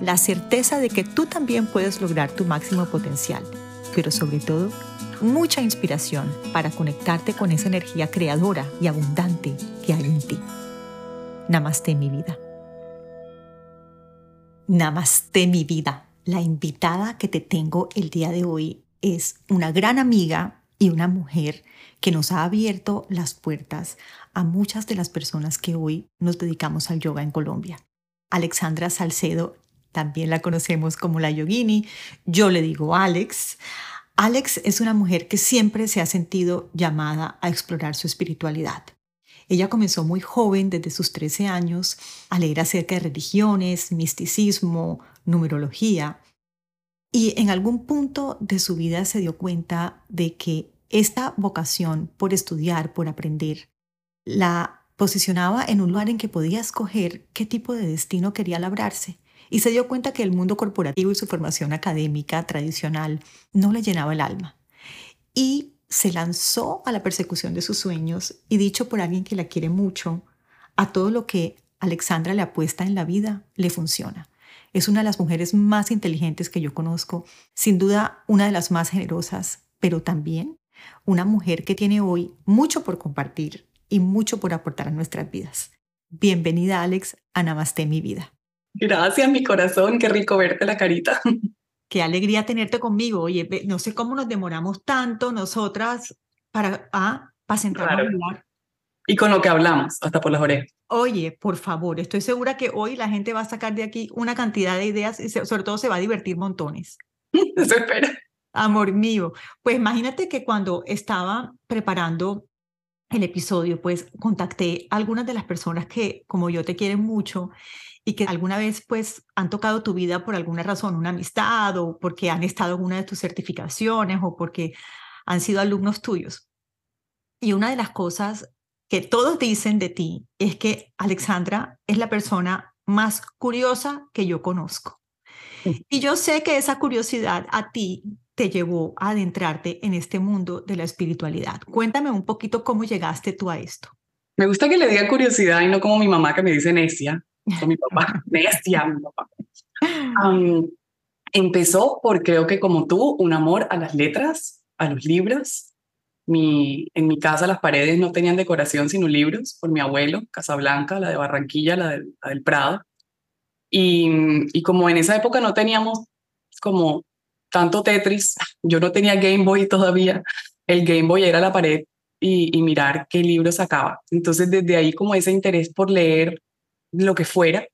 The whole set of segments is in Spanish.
La certeza de que tú también puedes lograr tu máximo potencial, pero sobre todo, mucha inspiración para conectarte con esa energía creadora y abundante que hay en ti. Namaste mi vida. Namaste mi vida. La invitada que te tengo el día de hoy es una gran amiga y una mujer que nos ha abierto las puertas a muchas de las personas que hoy nos dedicamos al yoga en Colombia. Alexandra Salcedo, también la conocemos como la yogini, yo le digo Alex. Alex es una mujer que siempre se ha sentido llamada a explorar su espiritualidad. Ella comenzó muy joven, desde sus 13 años, a leer acerca de religiones, misticismo, numerología, y en algún punto de su vida se dio cuenta de que esta vocación por estudiar, por aprender, la posicionaba en un lugar en que podía escoger qué tipo de destino quería labrarse y se dio cuenta que el mundo corporativo y su formación académica tradicional no le llenaba el alma. Y se lanzó a la persecución de sus sueños y dicho por alguien que la quiere mucho, a todo lo que Alexandra le apuesta en la vida le funciona. Es una de las mujeres más inteligentes que yo conozco, sin duda una de las más generosas, pero también una mujer que tiene hoy mucho por compartir y mucho por aportar a nuestras vidas. Bienvenida, Alex, a Namaste, mi vida. Gracias, mi corazón. Qué rico verte la carita. Qué alegría tenerte conmigo. Oye, no sé cómo nos demoramos tanto nosotras para, ah, para sentarnos a hablar. Y con lo que hablamos, hasta por las orejas. Oye, por favor, estoy segura que hoy la gente va a sacar de aquí una cantidad de ideas y sobre todo se va a divertir montones. Eso espera. Amor mío. Pues imagínate que cuando estaba preparando el episodio, pues contacté a algunas de las personas que, como yo, te quieren mucho y que alguna vez pues han tocado tu vida por alguna razón, una amistad o porque han estado en una de tus certificaciones o porque han sido alumnos tuyos. Y una de las cosas que todos dicen de ti es que Alexandra es la persona más curiosa que yo conozco. Y yo sé que esa curiosidad a ti te llevó a adentrarte en este mundo de la espiritualidad. Cuéntame un poquito cómo llegaste tú a esto. Me gusta que le diga curiosidad y no como mi mamá que me dice necia, o mi papá, necia, mi papá. empezó por creo que como tú, un amor a las letras, a los libros. Mi, en mi casa las paredes no tenían decoración sino libros por mi abuelo, Casablanca, la de Barranquilla, la, del Prado. Y, y como en esa época no teníamos como tanto Tetris, yo no tenía Game Boy todavía, el Game Boy era la pared y, mirar qué libro sacaba. Entonces desde ahí como ese interés por leer lo que fuera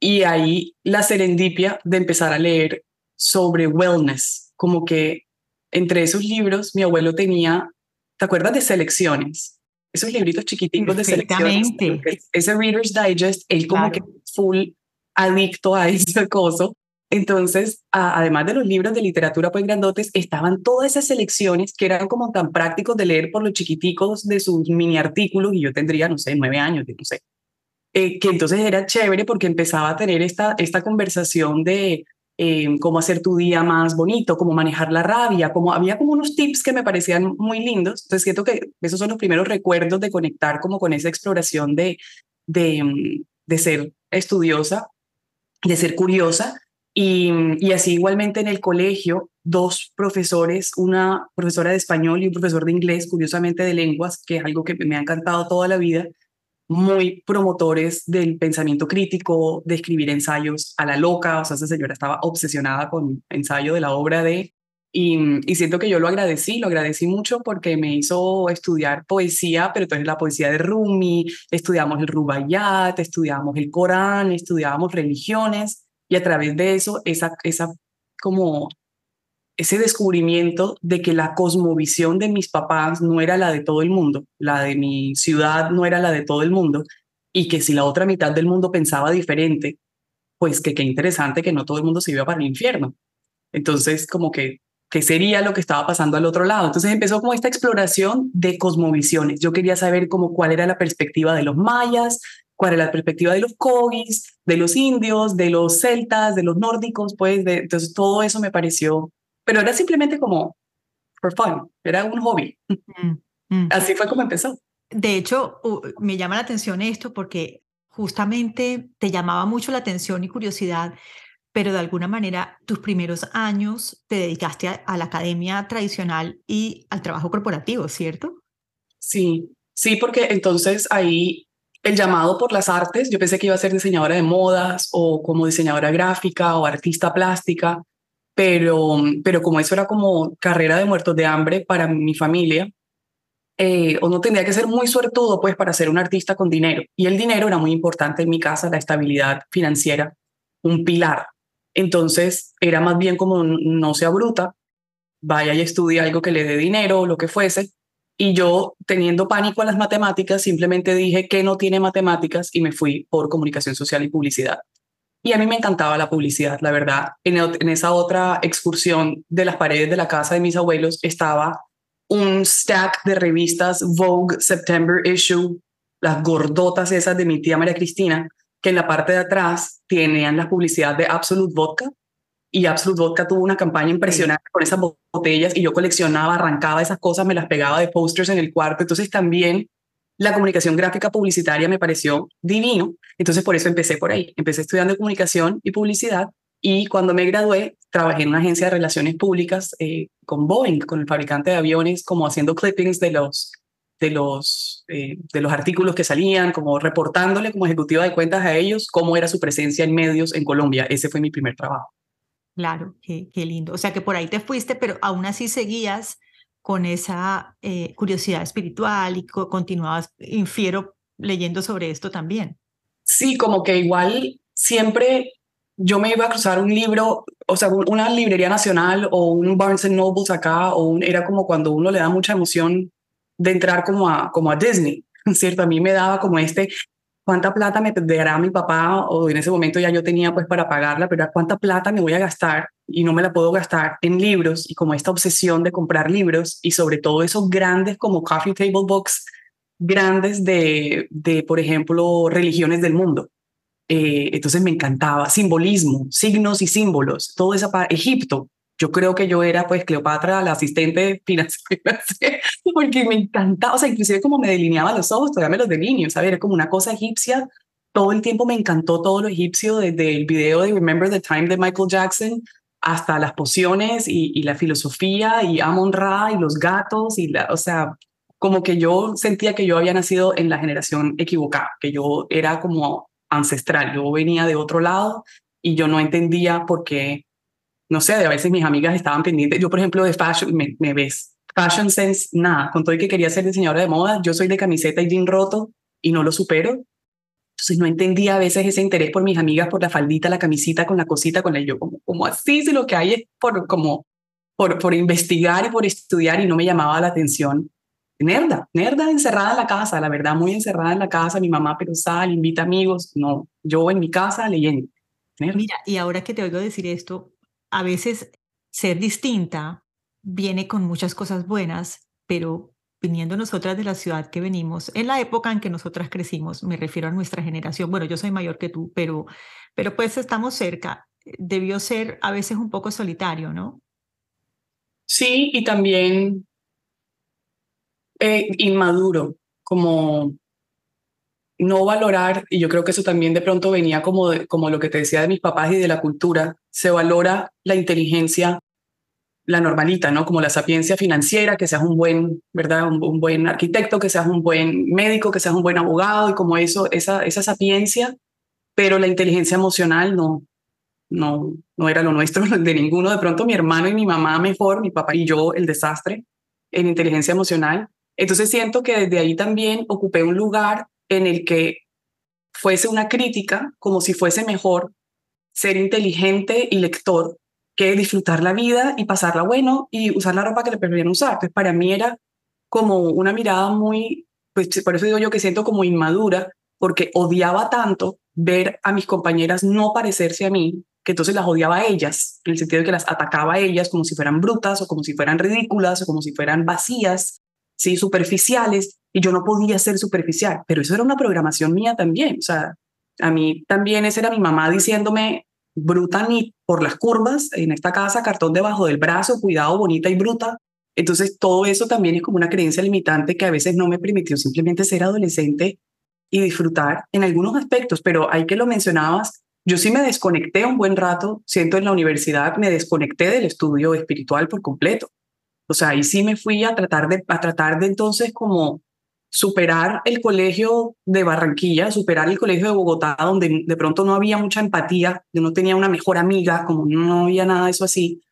y ahí la serendipia de empezar a leer sobre wellness, como que entre esos libros mi abuelo tenía, ¿te acuerdas de selecciones? Esos libritos chiquititos de selecciones. Ese Reader's Digest, él como que full adicto a ese coso entonces, además de los libros de literatura pues grandotes, estaban todas esas selecciones que eran como tan prácticos de leer por los chiquiticos de sus mini artículos y yo tendría, no sé, nueve años, no sé. Eh, que entonces era chévere porque empezaba a tener esta, esta conversación de eh, cómo hacer tu día más bonito, cómo manejar la rabia, como había como unos tips que me parecían muy lindos. Entonces siento que esos son los primeros recuerdos de conectar como con esa exploración de, de, mm, de ser estudiosa, de ser curiosa y, así igualmente en el colegio, dos profesores, una profesora de español y un profesor de inglés, curiosamente de lenguas, que es algo que me ha encantado toda la vida, muy promotores del pensamiento crítico, de escribir ensayos a la loca, o sea, esa señora estaba obsesionada con ensayo de la obra de... Y, y, siento que yo lo agradecí, lo agradecí mucho porque me hizo estudiar poesía, pero entonces la poesía de Rumi, estudiamos el Rubaiyat, estudiamos el Corán, estudiábamos religiones y a través de eso, esa, esa como ese descubrimiento de que la cosmovisión de mis papás no era la de todo el mundo, la de mi ciudad no era la de todo el mundo, y que si la otra mitad del mundo pensaba diferente, pues que qué interesante que no todo el mundo se iba para el infierno. Entonces, como que, ¿qué sería lo que estaba pasando al otro lado? Entonces empezó como esta exploración de cosmovisiones. Yo quería saber como cuál era la perspectiva de los mayas, cuál era la perspectiva de los kogis, de los indios, de los celtas, de los nórdicos, pues, de, entonces todo eso me pareció, pero era simplemente como for fun, era un hobby. Mm, mm. Así fue como empezó. De hecho, me llama la atención esto porque justamente te llamaba mucho la atención y curiosidad, pero de alguna manera tus primeros años te dedicaste a, la academia tradicional y al trabajo corporativo, ¿cierto? Sí, sí, porque entonces ahí el llamado por las artes, yo pensé que iba a ser diseñadora de modas o como diseñadora gráfica o artista plástica, pero, pero como eso era como carrera de muertos de hambre para mi familia, eh, o no tendría que ser muy suertudo pues para ser un artista con dinero. Y el dinero era muy importante en mi casa, la estabilidad financiera, un pilar. Entonces era más bien como no sea bruta, vaya y estudie algo que le dé dinero o lo que fuese, y yo, teniendo pánico a las matemáticas, simplemente dije que no tiene matemáticas y me fui por comunicación social y publicidad. Y a mí me encantaba la publicidad, la verdad. En, esa otra excursión de las paredes de la casa de mis abuelos estaba un stack de revistas Vogue September Issue, las gordotas esas de mi tía María Cristina, que en la parte de atrás tenían la publicidad de Absolute Vodka y Absolute Vodka tuvo una campaña impresionante con esas botellas y yo coleccionaba, arrancaba esas cosas, me las pegaba de posters en el cuarto. Entonces también la comunicación gráfica publicitaria me pareció divino. Entonces por eso empecé por ahí. Empecé estudiando comunicación y publicidad y cuando me gradué trabajé en una agencia de relaciones públicas eh, con Boeing, con el fabricante de aviones, como haciendo clippings de los de los, eh, de los artículos que salían, como reportándole como ejecutiva de cuentas a ellos cómo era su presencia en medios en Colombia. Ese fue mi primer trabajo. Claro, qué, qué, lindo. O sea que por ahí te fuiste, pero aún así seguías con esa eh, curiosidad espiritual y continuabas, infiero, leyendo sobre esto también. Sí, como que igual siempre yo me iba a cruzar un libro, o sea, una librería nacional o un Barnes Nobles acá, o era como cuando uno le da mucha emoción de entrar como a, como a Disney, ¿cierto? A mí me daba como este, cuánta plata me dará mi papá, o en ese momento ya yo tenía pues para pagarla, pero cuánta plata me voy a gastar y no me la puedo gastar en libros y como esta obsesión de comprar libros y sobre todo esos grandes como coffee table books, grandes de, de por ejemplo, religiones del mundo. Eh, entonces me encantaba, simbolismo, signos y símbolos, todo eso para Egipto. Yo creo que yo era pues Cleopatra, la asistente financiera, porque me encantaba, o sea, inclusive como me delineaba los ojos, todavía me los delineo, ¿sabes? Era como una cosa egipcia. Todo el tiempo me encantó todo lo egipcio, desde el video de Remember the Time de Michael Jackson hasta las pociones y, la filosofía y Amon Ra y los gatos y la, o sea, como que yo sentía que yo había nacido en la generación equivocada, que yo era como ancestral, yo venía de otro lado y yo no entendía por qué no sé, a veces mis amigas estaban pendientes. Yo, por ejemplo, de fashion, me, ves, fashion sense, nada. Con todo el que quería ser diseñadora de moda, yo soy de camiseta y jean roto y no lo supero. Entonces no entendía a veces ese interés por mis amigas, por la faldita, la camisita, con la cosita, con el yo, como, como así, si lo que hay es por, como, por, por investigar y por estudiar y no me llamaba la atención. Nerda, nerda encerrada en la casa, la verdad, muy encerrada en la casa. Mi mamá, pero sal, invita amigos. No, yo en mi casa leyendo. Mira, y ahora que te oigo decir esto, a veces ser distinta viene con muchas cosas buenas, pero viniendo nosotras de la ciudad que venimos, en la época en que nosotras crecimos, me refiero a nuestra generación, bueno, yo soy mayor que tú, pero, pero pues estamos cerca, debió ser a veces un poco solitario, ¿no? Sí, y también eh, inmaduro, como no valorar, y yo creo que eso también de pronto venía como, como lo que te decía de mis papás y de la cultura, se valora la inteligencia, la normalita, ¿no? Como la sapiencia financiera, que seas un buen, ¿verdad? Un, buen arquitecto, que seas un buen médico, que seas un buen abogado y como eso, esa, esa sapiencia, pero la inteligencia emocional no, no, no era lo nuestro, de ninguno. De pronto mi hermano y mi mamá mejor, mi papá y yo el desastre en inteligencia emocional. Entonces siento que desde ahí también ocupé un lugar en el que fuese una crítica, como si fuese mejor ser inteligente y lector que disfrutar la vida y pasarla bueno y usar la ropa que le permitían usar. Entonces, para mí era como una mirada muy, pues por eso digo yo que siento como inmadura, porque odiaba tanto ver a mis compañeras no parecerse a mí, que entonces las odiaba a ellas, en el sentido de que las atacaba a ellas como si fueran brutas o como si fueran ridículas o como si fueran vacías, ¿sí? superficiales, y yo no podía ser superficial, pero eso era una programación mía también, o sea, a mí también esa era mi mamá diciéndome, bruta ni por las curvas, en esta casa, cartón debajo del brazo, cuidado, bonita y bruta. Entonces, todo eso también es como una creencia limitante que a veces no me permitió simplemente ser adolescente y disfrutar en algunos aspectos, pero hay que lo mencionabas, yo sí me desconecté un buen rato, siento en la universidad, me desconecté del estudio espiritual por completo. O sea, ahí sí me fui a tratar de, a tratar de entonces como superar el colegio de Barranquilla, superar el colegio de Bogotá, donde de pronto no había mucha empatía, yo no tenía una mejor amiga, como no había nada de eso así,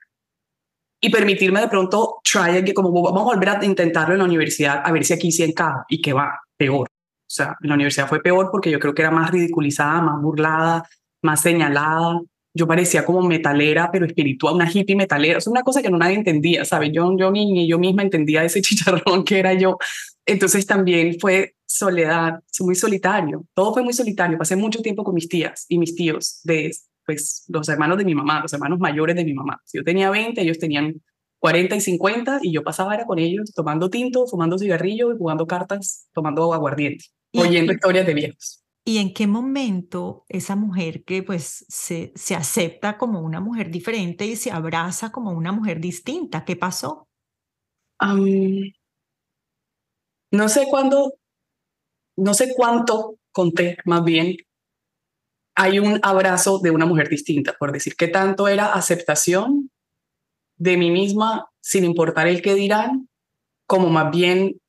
y permitirme de pronto try que como vamos a volver a intentarlo en la universidad, a ver si aquí sí encaja, y que va, peor. O sea, la universidad fue peor porque yo creo que era más ridiculizada, más burlada, más señalada. Yo parecía como metalera, pero espiritual, una hippie metalera. Es una cosa que no nadie entendía, ¿sabes? Yo, yo ni yo misma entendía ese chicharrón que era yo. Entonces también fue soledad, muy solitario. Todo fue muy solitario. Pasé mucho tiempo con mis tías y mis tíos, de pues, los hermanos de mi mamá, los hermanos mayores de mi mamá. Si yo tenía 20, ellos tenían 40 y 50 y yo pasaba era con ellos tomando tinto, fumando cigarrillo y jugando cartas, tomando aguardiente, oyendo historias de viejos. ¿Y en qué momento esa mujer que pues se, se acepta como una mujer diferente y se abraza como una mujer distinta? ¿Qué pasó? No sé cuándo, no sé cuánto conté más bien. Hay un abrazo de una mujer distinta, por decir que tanto era aceptación de mí misma sin importar el que dirán, como más bien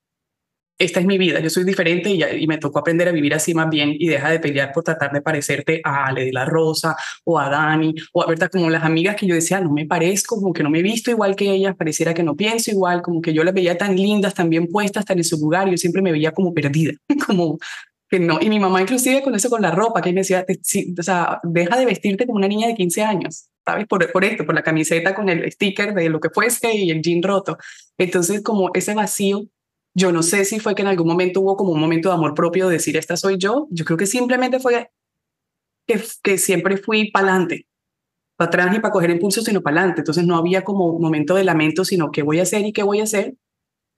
esta es mi vida, yo soy diferente y, me tocó aprender a vivir así más bien y deja de pelear por tratar de parecerte a Ale la Rosa o a Dani o a Berta, como las amigas que yo decía, no me parezco, como que no me he visto igual que ellas, pareciera que no pienso igual, como que yo las veía tan lindas, tan bien puestas, tan en su lugar, yo siempre me veía como perdida, como que no. Y mi mamá inclusive con eso, con la ropa, que me decía, o sea, deja de vestirte como una niña de 15 años, ¿sabes? Por, por esto, por la camiseta con el sticker de lo que fuese y el jean roto. Entonces, como ese vacío yo no sé si fue que en algún momento hubo como un momento de amor propio de decir, esta soy yo. Yo creo que simplemente fue que, siempre fui para adelante, para atrás y para coger impulso, sino para adelante. Entonces no había como momento de lamento, sino qué voy a hacer y qué voy a hacer.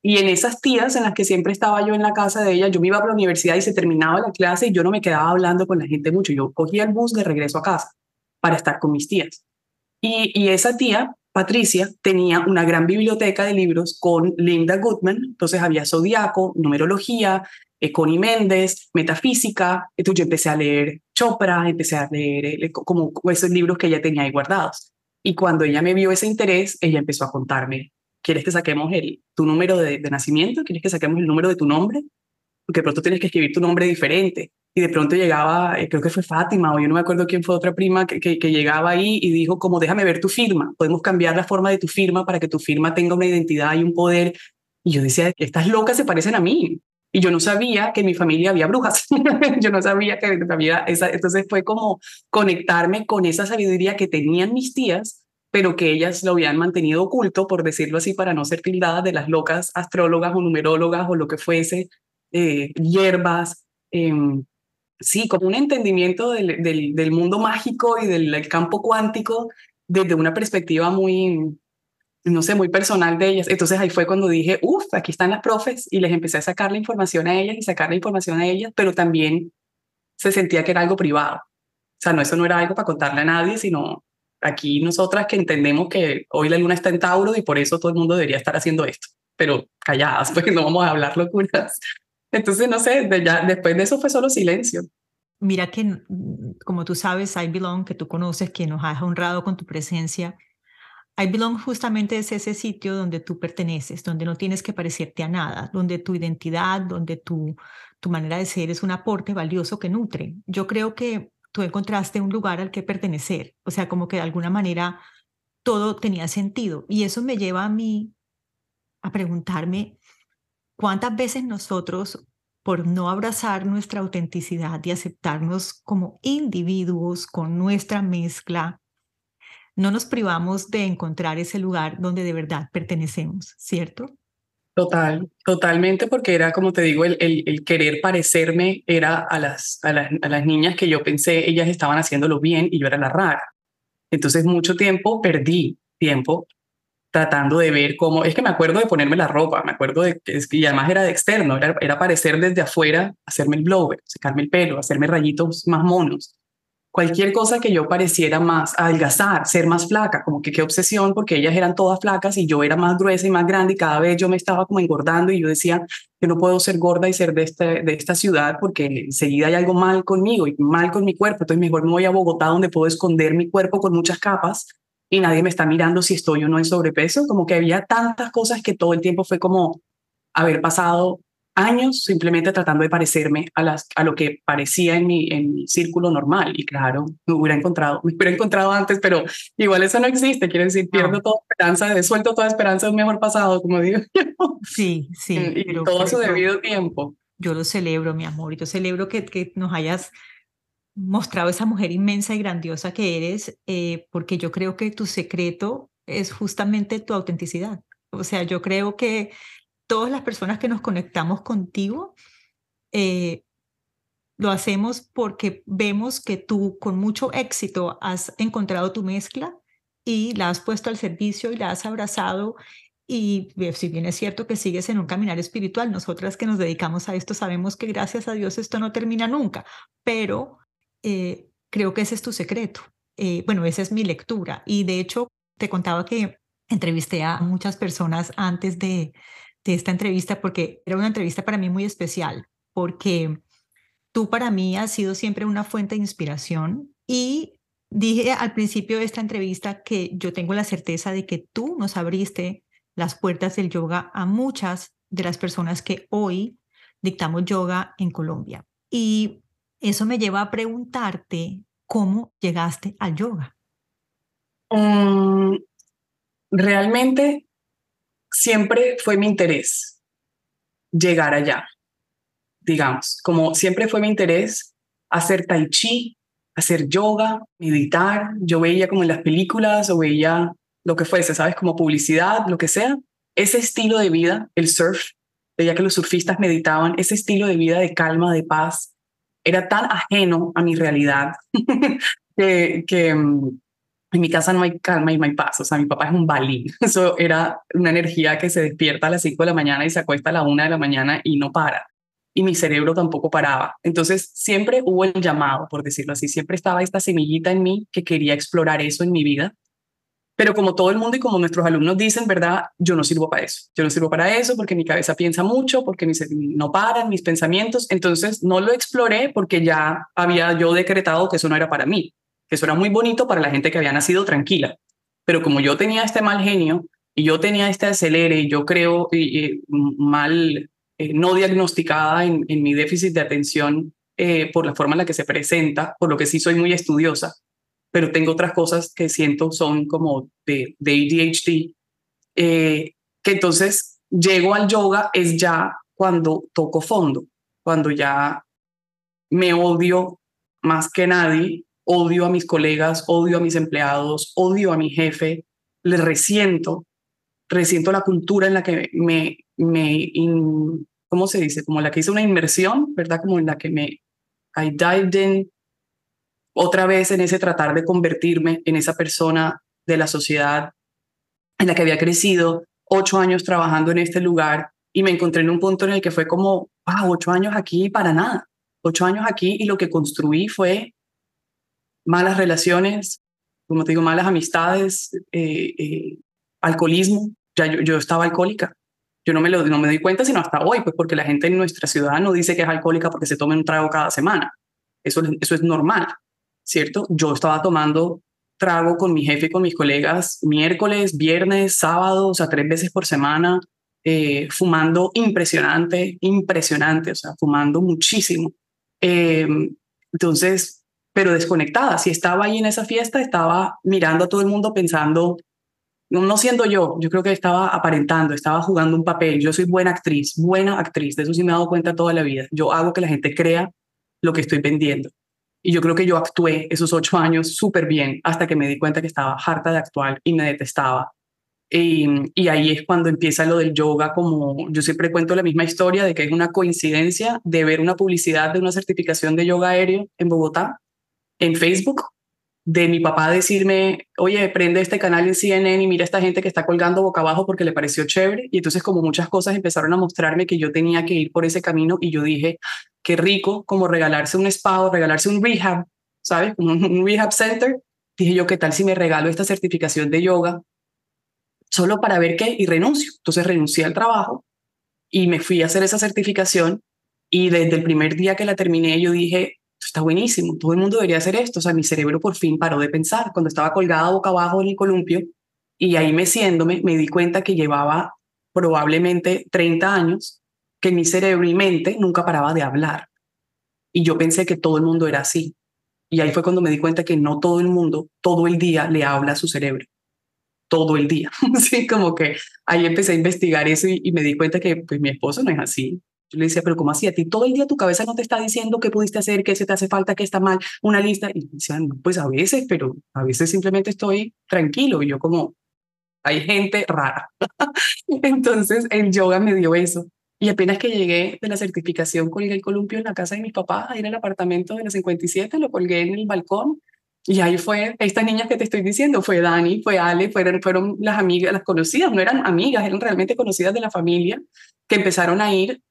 Y en esas tías en las que siempre estaba yo en la casa de ella, yo me iba a la universidad y se terminaba la clase y yo no me quedaba hablando con la gente mucho. Yo cogía el bus de regreso a casa para estar con mis tías. Y esa tía Patricia tenía una gran biblioteca de libros con Linda Goodman, entonces había zodiaco, numerología, eh, Connie Méndez, metafísica, entonces yo empecé a leer Chopra, empecé a leer eh, como esos libros que ella tenía ahí guardados. Y cuando ella me vio ese interés, ella empezó a contarme, ¿quieres que saquemos el, tu número de, de nacimiento? ¿Quieres que saquemos el número de tu nombre? Porque pronto tienes que escribir tu nombre diferente y de pronto llegaba, eh, creo que fue Fátima o yo no me acuerdo quién fue otra prima que, que, llegaba ahí y dijo como déjame ver tu firma, podemos cambiar la forma de tu firma para que tu firma tenga una identidad y un poder. Y yo decía, estas locas se parecen a mí. Y yo no sabía que en mi familia había brujas. yo no sabía que había esa. Entonces fue como conectarme con esa sabiduría que tenían mis tías, pero que ellas lo habían mantenido oculto, por decirlo así, para no ser tildadas de las locas astrólogas o numerólogas o lo que fuese, eh, hierbas. Eh, sí, como un entendimiento del, del, mundo mágico y del, campo cuántico desde una perspectiva muy, no sé, muy personal de ellas. Entonces ahí fue cuando dije, uff, aquí están las profes y les empecé a sacar la información a ellas y sacar la información a ellas, pero también se sentía que era algo privado. O sea, no, eso no era algo para contarle a nadie, sino aquí nosotras que entendemos que hoy la luna está en Tauro y por eso todo el mundo debería estar haciendo esto, pero calladas, porque no vamos a hablar locuras. Entonces, no sé, ya, después de eso fue solo silencio. Mira que, como tú sabes, I Belong, que tú conoces, que nos has honrado con tu presencia, I Belong justamente es ese sitio donde tú perteneces, donde no tienes que parecerte a nada, donde tu identidad, donde tu, tu manera de ser es un aporte valioso que nutre. Yo creo que tú encontraste un lugar al que pertenecer, o sea, como que de alguna manera todo tenía sentido. Y eso me lleva a mí a preguntarme ¿Cuántas veces nosotros, por no abrazar nuestra autenticidad y aceptarnos como individuos con nuestra mezcla, no nos privamos de encontrar ese lugar donde de verdad pertenecemos, ¿cierto? Total, totalmente, porque era, como te digo, el, el, querer parecerme era a las, a las, a, las, niñas que yo pensé, ellas estaban haciéndolo bien y yo era la rara. Entonces, mucho tiempo perdí tiempo tratando de ver cómo, es que me acuerdo de ponerme la ropa, me acuerdo de que, y además era de externo, era, era aparecer desde afuera, hacerme el blower, secarme el pelo, hacerme rayitos más monos. Cualquier cosa que yo pareciera más adelgazar, ser más flaca, como que qué obsesión, porque ellas eran todas flacas y yo era más gruesa y más grande y cada vez yo me estaba como engordando y yo decía que no puedo ser gorda y ser de, este, de esta ciudad porque enseguida hay algo mal conmigo y mal con mi cuerpo, entonces mejor me voy a Bogotá donde puedo esconder mi cuerpo con muchas capas y nadie me está mirando si estoy o no en sobrepeso, como que había tantas cosas que todo el tiempo fue como haber pasado años simplemente tratando de parecerme a, las, a lo que parecía en mi, en mi círculo normal. Y claro, me hubiera encontrado, me hubiera encontrado antes, pero igual eso no existe. Quiere decir, pierdo toda esperanza, suelto toda esperanza de un mejor pasado, como digo Sí, sí. Y pero todo su debido tiempo. Yo lo celebro, mi amor. Yo celebro que, que nos hayas mostrado esa mujer inmensa y grandiosa que eres, eh, porque yo creo que tu secreto es justamente tu autenticidad. O sea, yo creo que todas las personas que nos conectamos contigo, eh, lo hacemos porque vemos que tú con mucho éxito has encontrado tu mezcla y la has puesto al servicio y la has abrazado. Y eh, si bien es cierto que sigues en un caminar espiritual, nosotras que nos dedicamos a esto sabemos que gracias a Dios esto no termina nunca, pero eh, creo que ese es tu secreto. bueno, esa es mi lectura. Y de hecho, te contaba que entrevisté a muchas personas antes de, de esta entrevista porque era una entrevista para mí muy especial, porque tú para mí has sido siempre una fuente de inspiración y dije al principio de esta entrevista que yo tengo la certeza de que tú nos abriste las puertas del yoga a muchas de las personas que hoy dictamos yoga en Colombia. Y eso me lleva a preguntarte cómo llegaste al yoga. Mm, realmente siempre fue mi interés llegar allá, digamos, como siempre fue mi interés hacer tai chi, hacer yoga, meditar. Yo veía como en las películas o veía lo que fuese, ¿sabes? Como publicidad, lo que sea. Ese estilo de vida, el surf, veía que los surfistas meditaban, ese estilo de vida de calma, de paz, era tan ajeno a mi realidad que, mm, en mi casa no hay calma y no hay paz. O sea, mi papá es un balín. Eso era una energía que se despierta a las 5 de la mañana y se acuesta a la 1 de la mañana y no para. Y mi cerebro tampoco paraba. Entonces, siempre hubo el llamado, por decirlo así. Siempre estaba esta semillita en mí que quería explorar eso en mi vida. Pero como todo el mundo y como nuestros alumnos dicen, ¿verdad? Yo no sirvo para eso. Yo no sirvo para eso porque mi cabeza piensa mucho, porque no paran mis pensamientos. Entonces, no lo exploré porque ya había yo decretado que eso no era para mí que eso era muy bonito para la gente que había nacido tranquila. Pero como yo tenía este mal genio y yo tenía este acelere, y yo creo mal, eh, no diagnosticada en, mi déficit de atención eh, por la forma en la que se presenta, por lo que sí soy muy estudiosa, pero tengo otras cosas que siento son como de, de ADHD, eh, que entonces llego al yoga es ya cuando toco fondo, cuando ya me odio más que nadie odio a mis colegas, odio a mis empleados, odio a mi jefe, le resiento, resiento la cultura en la que me, me ¿cómo se dice? Como la que hice una inmersión, ¿verdad? Como en la que me, I dived in otra vez en ese tratar de convertirme en esa persona de la sociedad en la que había crecido, ocho años trabajando en este lugar y me encontré en un punto en el que fue como, wow, ocho años aquí para nada, ocho años aquí y lo que construí fue malas relaciones, como te digo, malas amistades, eh, eh, alcoholismo. Ya yo, yo, estaba alcohólica. Yo no me, lo, no me doy cuenta sino hasta hoy, pues porque la gente en nuestra ciudad no dice que es alcohólica porque se tome un trago cada semana. Eso, eso es normal, ¿cierto? Yo estaba tomando trago con mi jefe y con mis colegas miércoles, viernes, sábado, o sea, tres veces por semana, eh, fumando impresionante, impresionante, o sea, fumando muchísimo. entonces, pero desconectada. Si estaba ahí en esa fiesta, estaba mirando a todo el mundo pensando, no siendo yo, yo creo que estaba aparentando, estaba jugando un papel. Yo soy buena actriz, buena actriz, de eso sí me he dado cuenta toda la vida. Yo hago que la gente crea lo que estoy vendiendo. Y yo creo que yo actué esos ocho años súper bien hasta que me di cuenta que estaba harta de actuar y me detestaba. Y, ahí es cuando empieza lo del yoga, como yo siempre cuento la misma historia de que es una coincidencia de ver una publicidad de una certificación de yoga aéreo en Bogotá, en Facebook, de mi papá decirme, oye, prende este canal en CNN y mira a esta gente que está colgando boca abajo porque le pareció chévere. Y entonces como muchas cosas empezaron a mostrarme que yo tenía que ir por ese camino y yo dije, qué rico como regalarse un spa o regalarse un rehab, ¿sabes? Un rehab center. Dije yo, ¿qué tal si me regalo esta certificación de yoga? solo para ver qué y renuncio. Entonces renuncié al trabajo y me fui a hacer esa certificación y desde el primer día que la terminé yo dije, está buenísimo, todo el mundo debería hacer esto. O sea, mi cerebro por fin paró de pensar. Cuando estaba colgada boca abajo en el columpio y ahí meciéndome, me di cuenta que llevaba probablemente 30 años que mi cerebro y mente nunca paraba de hablar. Y yo pensé que todo el mundo era así. Y ahí fue cuando me di cuenta que no todo el mundo, todo el día le habla a su cerebro todo el día. sí, como que ahí empecé a investigar eso y, me di cuenta que pues mi esposo no es así. Yo le decía, pero ¿cómo así? A ti todo el día tu cabeza no te está diciendo qué pudiste hacer, qué se te hace falta, qué está mal, una lista. Y decían, pues a veces, pero a veces simplemente estoy tranquilo. Y yo como, hay gente rara. Entonces el yoga me dio eso. Y apenas que llegué de la certificación, colgué el columpio en la casa de mis papás, ahí en el apartamento de la 57, lo colgué en el balcón y ahí fue, estas niñas que te estoy diciendo, fue Dani, fue Ale, fueron, fueron las amigas, las conocidas, no eran amigas, eran realmente conocidas de la familia, que empezaron a ir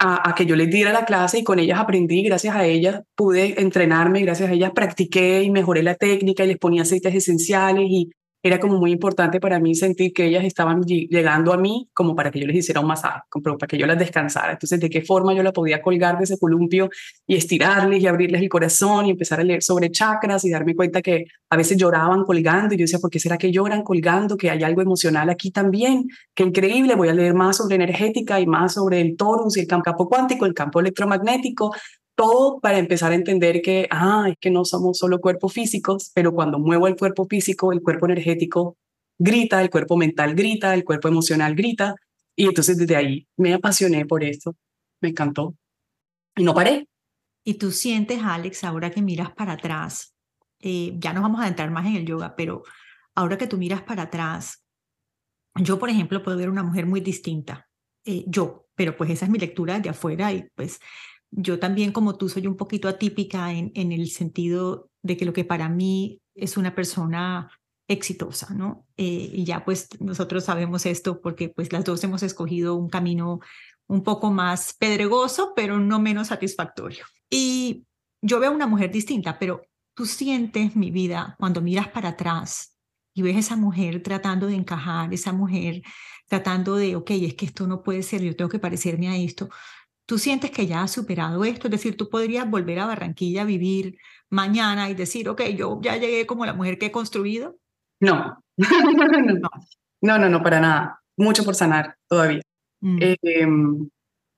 a, que yo les diera la clase y con ellas aprendí, gracias a ellas pude entrenarme, gracias a ellas practiqué y mejoré la técnica y les ponía aceites esenciales y era como muy importante para mí sentir que ellas estaban llegando a mí como para que yo les hiciera un masaje, para que yo las descansara. Entonces, ¿de qué forma yo la podía colgar de ese columpio y estirarles y abrirles el corazón y empezar a leer sobre chakras y darme cuenta que a veces lloraban colgando y yo decía, ¿por qué será que lloran colgando? Que hay algo emocional aquí también, qué increíble, voy a leer más sobre energética y más sobre el torus y el campo cuántico, el campo electromagnético, todo para empezar a entender que, ah, es que no somos solo cuerpos físicos, pero cuando muevo el cuerpo físico, el cuerpo energético grita, el cuerpo mental grita, el cuerpo emocional grita. Y entonces desde ahí me apasioné por esto, me encantó. Y no paré. Y tú sientes, Alex, ahora que miras para atrás, eh, ya nos vamos a entrar más en el yoga, pero ahora que tú miras para atrás, yo, por ejemplo, puedo ver una mujer muy distinta. Eh, yo, pero pues esa es mi lectura de afuera y pues yo también, como tú, soy un poquito atípica en, el sentido de que lo que para mí es una persona exitosa, ¿no? Eh, y ya pues nosotros sabemos esto porque pues las dos hemos escogido un camino un poco más pedregoso, pero no menos satisfactorio. Y yo veo una mujer distinta, pero tú sientes mi vida cuando miras para atrás y ves a esa mujer tratando de encajar, esa mujer tratando de, ok, es que esto no puede ser, yo tengo que parecerme a esto tú sientes que ya has superado esto, es decir, tú podrías volver a Barranquilla a vivir mañana y decir, ok, yo ya llegué como la mujer que he construido. No, no, no, no, para nada. Mucho por sanar todavía. Mm. Em,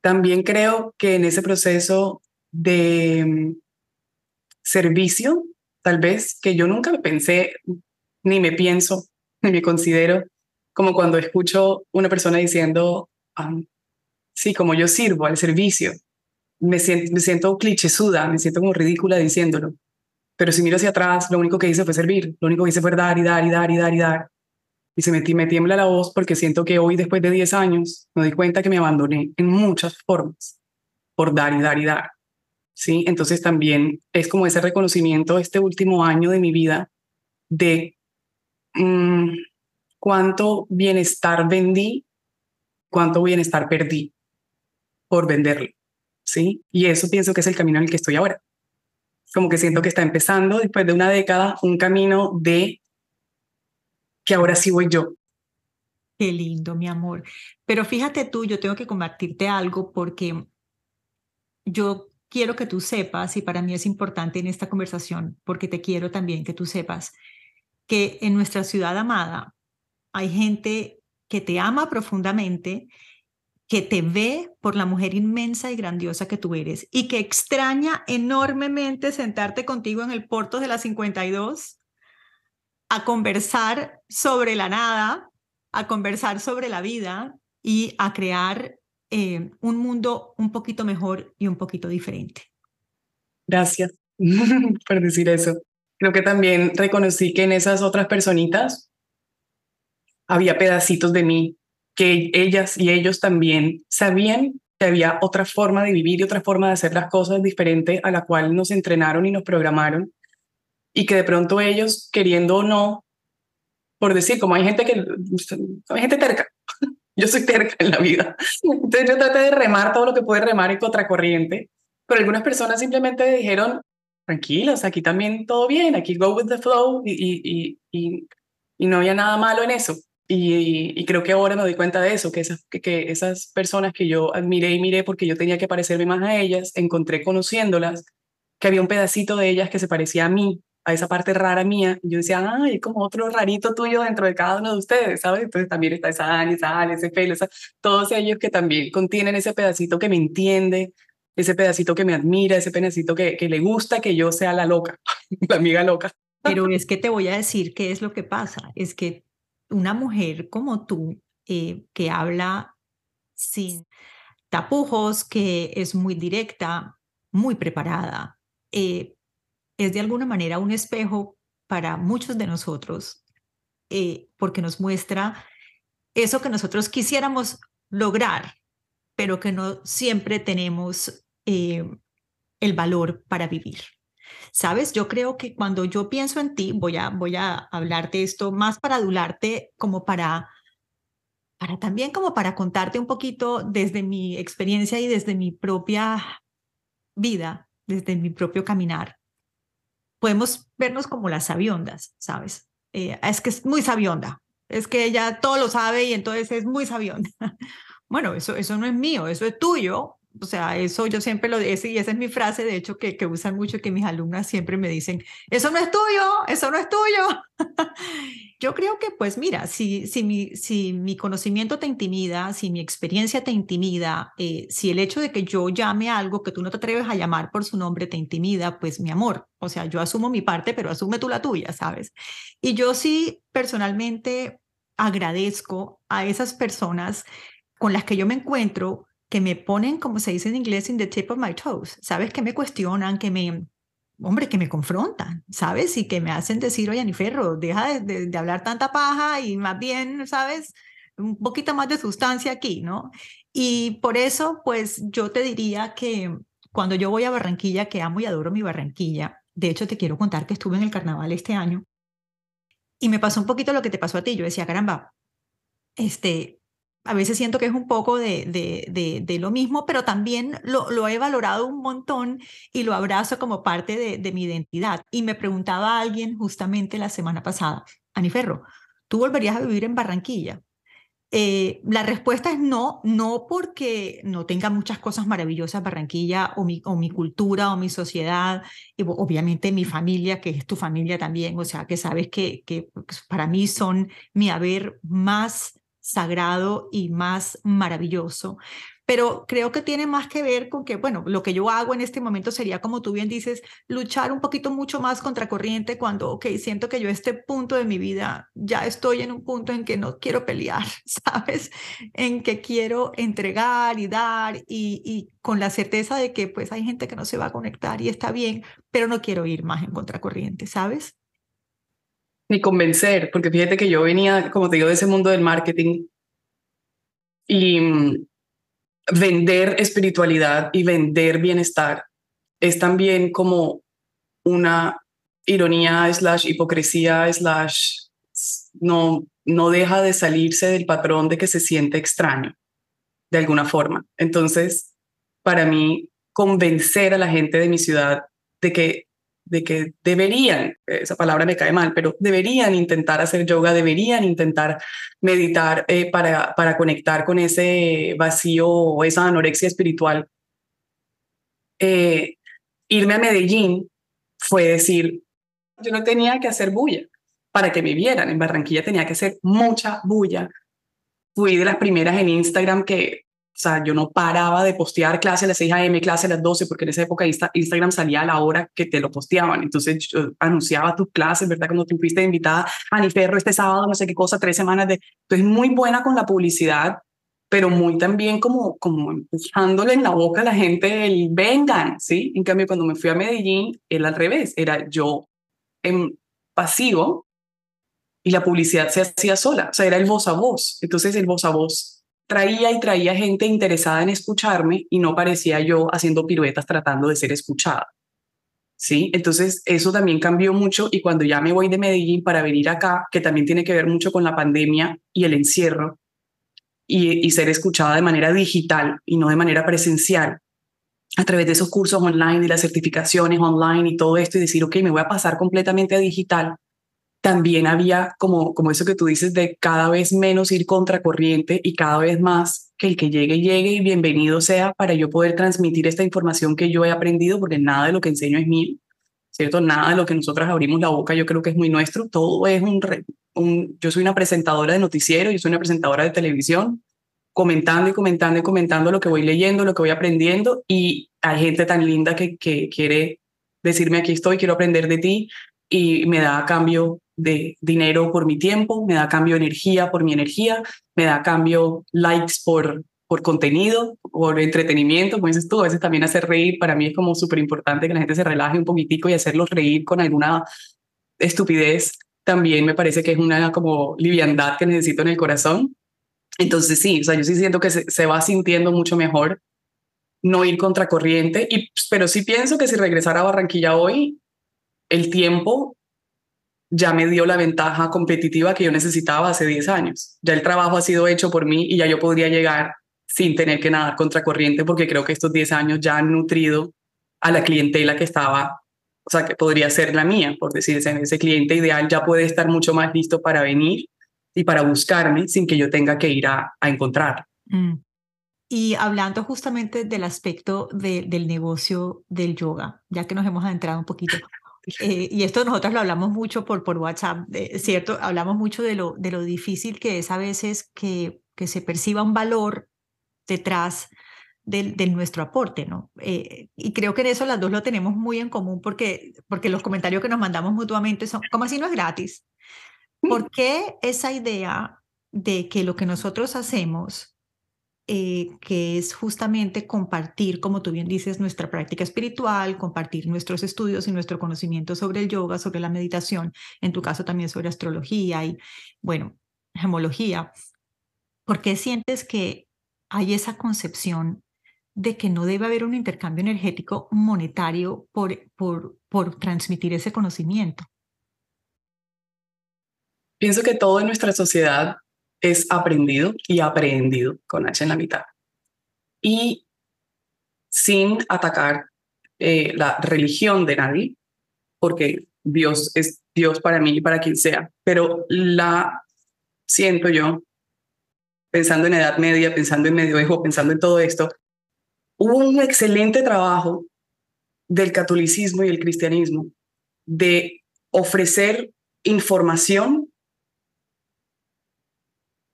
también creo que en ese proceso de em, servicio, tal vez, que yo nunca me pensé, ni me pienso, ni me considero, como cuando escucho una persona diciendo, sí, como yo sirvo al servicio, me siento, me siento clichésuda, me siento como ridícula diciéndolo. Pero si miro hacia atrás, lo único que hice fue servir, lo único que hice fue dar y dar y dar y dar y dar. Y se me, me tiembla la voz porque siento que hoy, después de 10 años, me doy cuenta que me abandoné en muchas formas por dar y dar y dar. ¿Sí? Entonces también es como ese reconocimiento este último año de mi vida de mmm, cuánto bienestar vendí, cuánto bienestar perdí por venderlo, ¿sí? Y eso pienso que es el camino en el que estoy ahora. Como que siento que está empezando después de una década un camino de que ahora sí voy yo. Qué lindo, mi amor. Pero fíjate tú, yo tengo que compartirte algo porque yo quiero que tú sepas, y para mí es importante en esta conversación, porque te quiero también que tú sepas, que en nuestra ciudad amada hay gente que te ama profundamente que te ve por la mujer inmensa y grandiosa que tú eres y que extraña enormemente sentarte contigo en el puerto de la 52 a conversar sobre la nada, a conversar sobre la vida y a crear eh, un mundo un poquito mejor y un poquito diferente. Gracias por decir eso. Creo que también reconocí que en esas otras personitas había pedacitos de mí que ellas y ellos también sabían que había otra forma de vivir y otra forma de hacer las cosas diferente a la cual nos entrenaron y nos programaron y que de pronto ellos, queriendo o no, por decir, como hay gente que, hay gente terca, yo soy terca en la vida, entonces yo traté de remar todo lo que puede remar en contracorriente, pero algunas personas simplemente dijeron, tranquilos, aquí también todo bien, aquí go with the flow y, y, y, y no había nada malo en eso. Y, creo que ahora me doy cuenta de eso, que esas, que, esas personas que yo admiré y miré porque yo tenía que parecerme más a ellas, encontré conociéndolas que había un pedacito de ellas que se parecía a mí, a esa parte rara mía. Y yo decía, ay, como otro rarito tuyo dentro de cada uno de ustedes, ¿sabes? Entonces también está esa Ani, esa Ani, ese Felo, todos ellos que también contienen ese pedacito que me entiende, ese pedacito que me admira, ese pedacito que, que le gusta que yo sea la loca, la amiga loca. Pero es que te voy a decir qué es lo que pasa, es que una mujer como tú, eh, que habla sin tapujos, que es muy directa, muy preparada, eh, es de alguna manera un espejo para muchos de nosotros, eh, porque nos muestra eso que nosotros quisiéramos lograr, pero que no siempre tenemos el valor para vivir. Sabes, yo creo que cuando yo pienso en ti, voy a, voy a hablarte esto más para adularte, como para, para también como para contarte un poquito desde mi experiencia y desde mi propia vida, desde mi propio caminar. Podemos vernos como las sabiondas, ¿sabes? Eh, es que es muy sabionda, es que ella todo lo sabe y entonces es muy sabionda. Bueno, eso, eso no es mío, eso es tuyo, o sea, eso yo siempre lo digo, y esa es mi frase, de hecho, que, que usan mucho, que mis alumnas siempre me dicen, eso no es tuyo, eso no es tuyo. yo creo que, pues mira, si, si, mi, si mi conocimiento te intimida, si mi experiencia te intimida, eh, si el hecho de que yo llame algo que tú no te atreves a llamar por su nombre te intimida, pues mi amor, o sea, yo asumo mi parte, pero asume tú la tuya, ¿sabes? Y yo sí, personalmente, agradezco a esas personas con las que yo me encuentro que me ponen, como se dice en inglés, in the tip of my toes, ¿sabes? Que me cuestionan, que me, hombre, que me confrontan, ¿sabes? Y que me hacen decir, oye, Aniferro, deja de, de, hablar tanta paja y más bien, ¿sabes? Un poquito más de sustancia aquí, ¿no? Y por eso, pues yo te diría que cuando yo voy a Barranquilla, que amo y adoro mi Barranquilla, de hecho te quiero contar que estuve en el carnaval este año y me pasó un poquito lo que te pasó a ti. Yo decía, caramba, este, a veces siento que es un poco de, de, de, lo mismo, pero también lo, lo, he valorado un montón y lo abrazo como parte de, mi identidad. Y me preguntaba a alguien justamente la semana pasada, Aniferro, ¿tú volverías a vivir en Barranquilla? Eh, la respuesta es no, no porque no tenga muchas cosas maravillosas Barranquilla o mi, o mi cultura o mi sociedad, y obviamente mi familia, que es tu familia también, o sea, que sabes que, que pues, para mí son mi haber más sagrado y más maravilloso. Pero creo que tiene más que ver con que, bueno, lo que yo hago en este momento sería, como tú bien dices, luchar un poquito mucho más contra corriente cuando, ok, siento que yo este punto de mi vida ya estoy en un punto en que no quiero pelear, ¿sabes? En que quiero entregar y dar y, y con la certeza de que pues hay gente que no se va a conectar y está bien, pero no quiero ir más en contracorriente, ¿sabes? Ni convencer, porque fíjate que yo venía, como te digo, de ese mundo del marketing y mm, vender espiritualidad y vender bienestar es también como una ironía slash hipocresía slash no, no deja de salirse del patrón de que se siente extraño de alguna forma. Entonces, para mí, convencer a la gente de mi ciudad de que de que deberían, esa palabra me cae mal, pero deberían intentar hacer yoga, deberían intentar meditar eh, para, para conectar con ese vacío o esa anorexia espiritual. Eh, irme a Medellín fue decir, yo no tenía que hacer bulla para que me vieran. En Barranquilla tenía que hacer mucha bulla. Fui de las primeras en Instagram que sea, yo no paraba de postear clase a las 6 a.m., clase a las 12, porque en esa época Instagram salía a la hora que te lo posteaban. Entonces anunciaba tus clases, ¿verdad? Cuando tú fuiste invitada a Niferro este sábado, no sé qué cosa, tres semanas de... Entonces muy buena con la publicidad, pero muy también como, como empujándole en la boca a la gente el vengan, ¿sí? En cambio, cuando me fui a Medellín, era al revés, era yo en pasivo y la publicidad se hacía sola, o sea, era el voz a voz. Entonces el voz a voz traía y traía gente interesada en escucharme y no parecía yo haciendo piruetas tratando de ser escuchada. ¿Sí? Entonces eso también cambió mucho y cuando ya me voy de Medellín para venir acá, que también tiene que ver mucho con la pandemia y el encierro y, y ser escuchada de manera digital y no de manera presencial, a través de esos cursos online y las certificaciones online y todo esto y decir, ok, me voy a pasar completamente a digital, también había como, como eso que tú dices de cada vez menos ir contracorriente y cada vez más que el que llegue, llegue y bienvenido sea para yo poder transmitir esta información que yo he aprendido, porque nada de lo que enseño es mío, ¿cierto? Nada de lo que nosotras abrimos la boca yo creo que es muy nuestro, todo es un, un yo soy una presentadora de noticiero, yo soy una presentadora de televisión, comentando y comentando y comentando lo que voy leyendo, lo que voy aprendiendo y hay gente tan linda que, que quiere decirme aquí estoy, quiero aprender de ti y me da a cambio de dinero por mi tiempo, me da cambio energía por mi energía, me da cambio likes por, por contenido, por entretenimiento, como dices tú, a veces también hacer reír, para mí es como súper importante que la gente se relaje un poquitico y hacerlos reír con alguna estupidez, también me parece que es una como liviandad que necesito en el corazón. Entonces sí, o sea, yo sí siento que se, se va sintiendo mucho mejor no ir contracorriente, y, pero sí pienso que si regresara a Barranquilla hoy, el tiempo ya me dio la ventaja competitiva que yo necesitaba hace 10 años. Ya el trabajo ha sido hecho por mí y ya yo podría llegar sin tener que nadar contracorriente porque creo que estos 10 años ya han nutrido a la clientela que estaba, o sea, que podría ser la mía, por decirse, ese cliente ideal ya puede estar mucho más listo para venir y para buscarme sin que yo tenga que ir a, a encontrar. Mm. Y hablando justamente del aspecto del negocio del yoga, ya que nos hemos adentrado un poquito, eh, y esto nosotros lo hablamos mucho por, por WhatsApp, ¿cierto? Hablamos mucho de lo, de lo difícil que es a veces que, que se perciba un valor detrás de, de nuestro aporte, ¿no? Eh, y creo que en eso las dos lo tenemos muy en común porque, porque los comentarios que nos mandamos mutuamente son, como así no es gratis? ¿Por qué esa idea de que lo que nosotros hacemos eh, que es justamente compartir, como tú bien dices, nuestra práctica espiritual, compartir nuestros estudios y nuestro conocimiento sobre el yoga, sobre la meditación, en tu caso también sobre astrología y, bueno, gemología. ¿Por qué sientes que hay esa concepción de que no debe haber un intercambio energético monetario por, por, por transmitir ese conocimiento? Pienso que todo en nuestra sociedad es aprendido y aprehendido con H en la mitad. Y sin atacar eh, la religión de nadie, porque Dios es Dios para mí y para quien sea, pero la siento yo, pensando en Edad Media, pensando en Medioevo, pensando en todo esto, hubo un excelente trabajo del catolicismo y el cristianismo de ofrecer información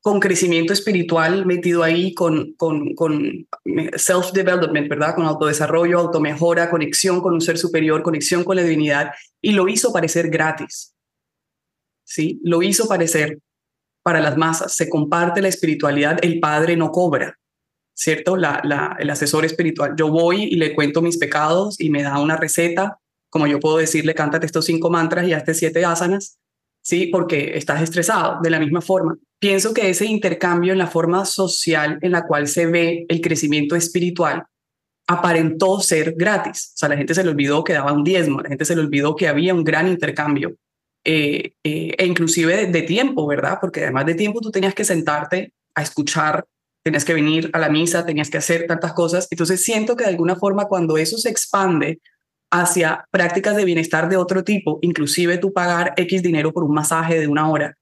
con crecimiento espiritual metido ahí, con, con, con self-development, ¿verdad? Con autodesarrollo, automejora, conexión con un ser superior, conexión con la divinidad, y lo hizo parecer gratis. ¿Sí? Lo hizo parecer para las masas. Se comparte la espiritualidad, el padre no cobra, ¿cierto? La, la, el asesor espiritual. Yo voy y le cuento mis pecados y me da una receta, como yo puedo decirle, cántate estos cinco mantras y hazte siete asanas, ¿sí? Porque estás estresado. De la misma forma, pienso que ese intercambio en la forma social en la cual se ve el crecimiento espiritual aparentó ser gratis. O sea, la gente se le olvidó que daba un diezmo, la gente se le olvidó que había un gran intercambio, eh, eh, e inclusive de, tiempo, ¿verdad? Porque además de tiempo tú tenías que sentarte a escuchar, tenías que venir a la misa, tenías que hacer tantas cosas. Entonces siento que de alguna forma cuando eso se expande hacia prácticas de bienestar de otro tipo, inclusive tú pagar X dinero por un masaje de una hora,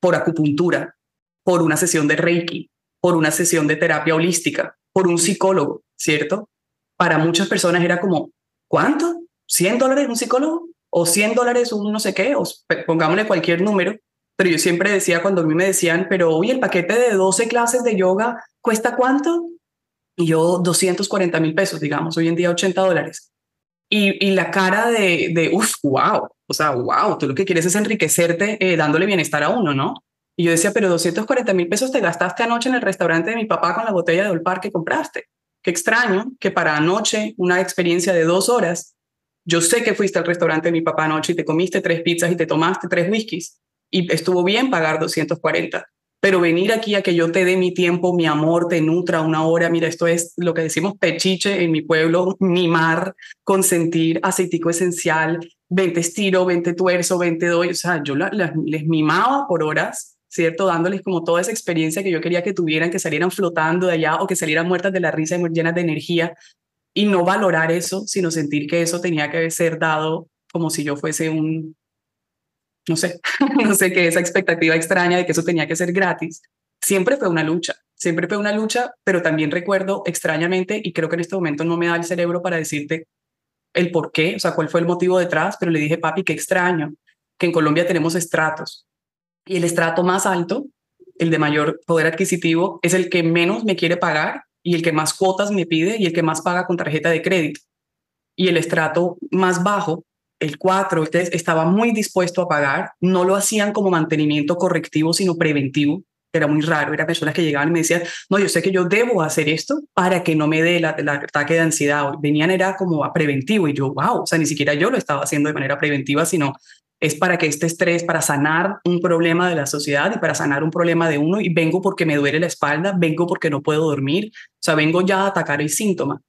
por acupuntura, por una sesión de Reiki, por una sesión de terapia holística, por un psicólogo, ¿cierto? Para muchas personas era como, ¿cuánto? ¿100 dólares un psicólogo? ¿O 100 dólares un no sé qué? O pongámosle cualquier número. Pero yo siempre decía, cuando a mí me decían, pero oye, el paquete de 12 clases de yoga cuesta cuánto? Y yo 240 mil pesos, digamos, hoy en día 80 dólares. Y, y la cara de, de, uff, wow, o sea, wow, tú lo que quieres es enriquecerte eh, dándole bienestar a uno, ¿no? Y yo decía, pero 240 mil pesos te gastaste anoche en el restaurante de mi papá con la botella de Olpar que compraste. Qué extraño que para anoche, una experiencia de dos horas, yo sé que fuiste al restaurante de mi papá anoche y te comiste tres pizzas y te tomaste tres whiskies, y estuvo bien pagar 240. Pero venir aquí a que yo te dé mi tiempo, mi amor, te nutra una hora, mira, esto es lo que decimos pechiche en mi pueblo, mimar, consentir, aceitico esencial, 20 estiro, 20 tuerzo, 20 doy, o sea, yo les mimaba por horas, ¿cierto? Dándoles como toda esa experiencia que yo quería que tuvieran, que salieran flotando de allá o que salieran muertas de la risa y llenas de energía y no valorar eso, sino sentir que eso tenía que ser dado como si yo fuese un, no sé, no sé qué, esa expectativa extraña de que eso tenía que ser gratis. Siempre fue una lucha, siempre fue una lucha, pero también recuerdo extrañamente, y creo que en este momento no me da el cerebro para decirte el por qué, o sea, cuál fue el motivo detrás, pero le dije, papi, qué extraño, que en Colombia tenemos estratos. Y el estrato más alto, el de mayor poder adquisitivo, es el que menos me quiere pagar y el que más cuotas me pide y el que más paga con tarjeta de crédito. Y el estrato más bajo el 4, ustedes estaba muy dispuesto a pagar, no lo hacían como mantenimiento correctivo, sino preventivo. Era muy raro, eran personas que llegaban y me decían, no, yo sé que yo debo hacer esto para que no me dé el ataque de ansiedad. Venían era como a preventivo y yo, wow, o sea, ni siquiera yo lo estaba haciendo de manera preventiva, sino es para que este estrés, para sanar un problema de la sociedad y para sanar un problema de uno y vengo porque me duele la espalda, vengo porque no puedo dormir, o sea, vengo ya a atacar el síntoma.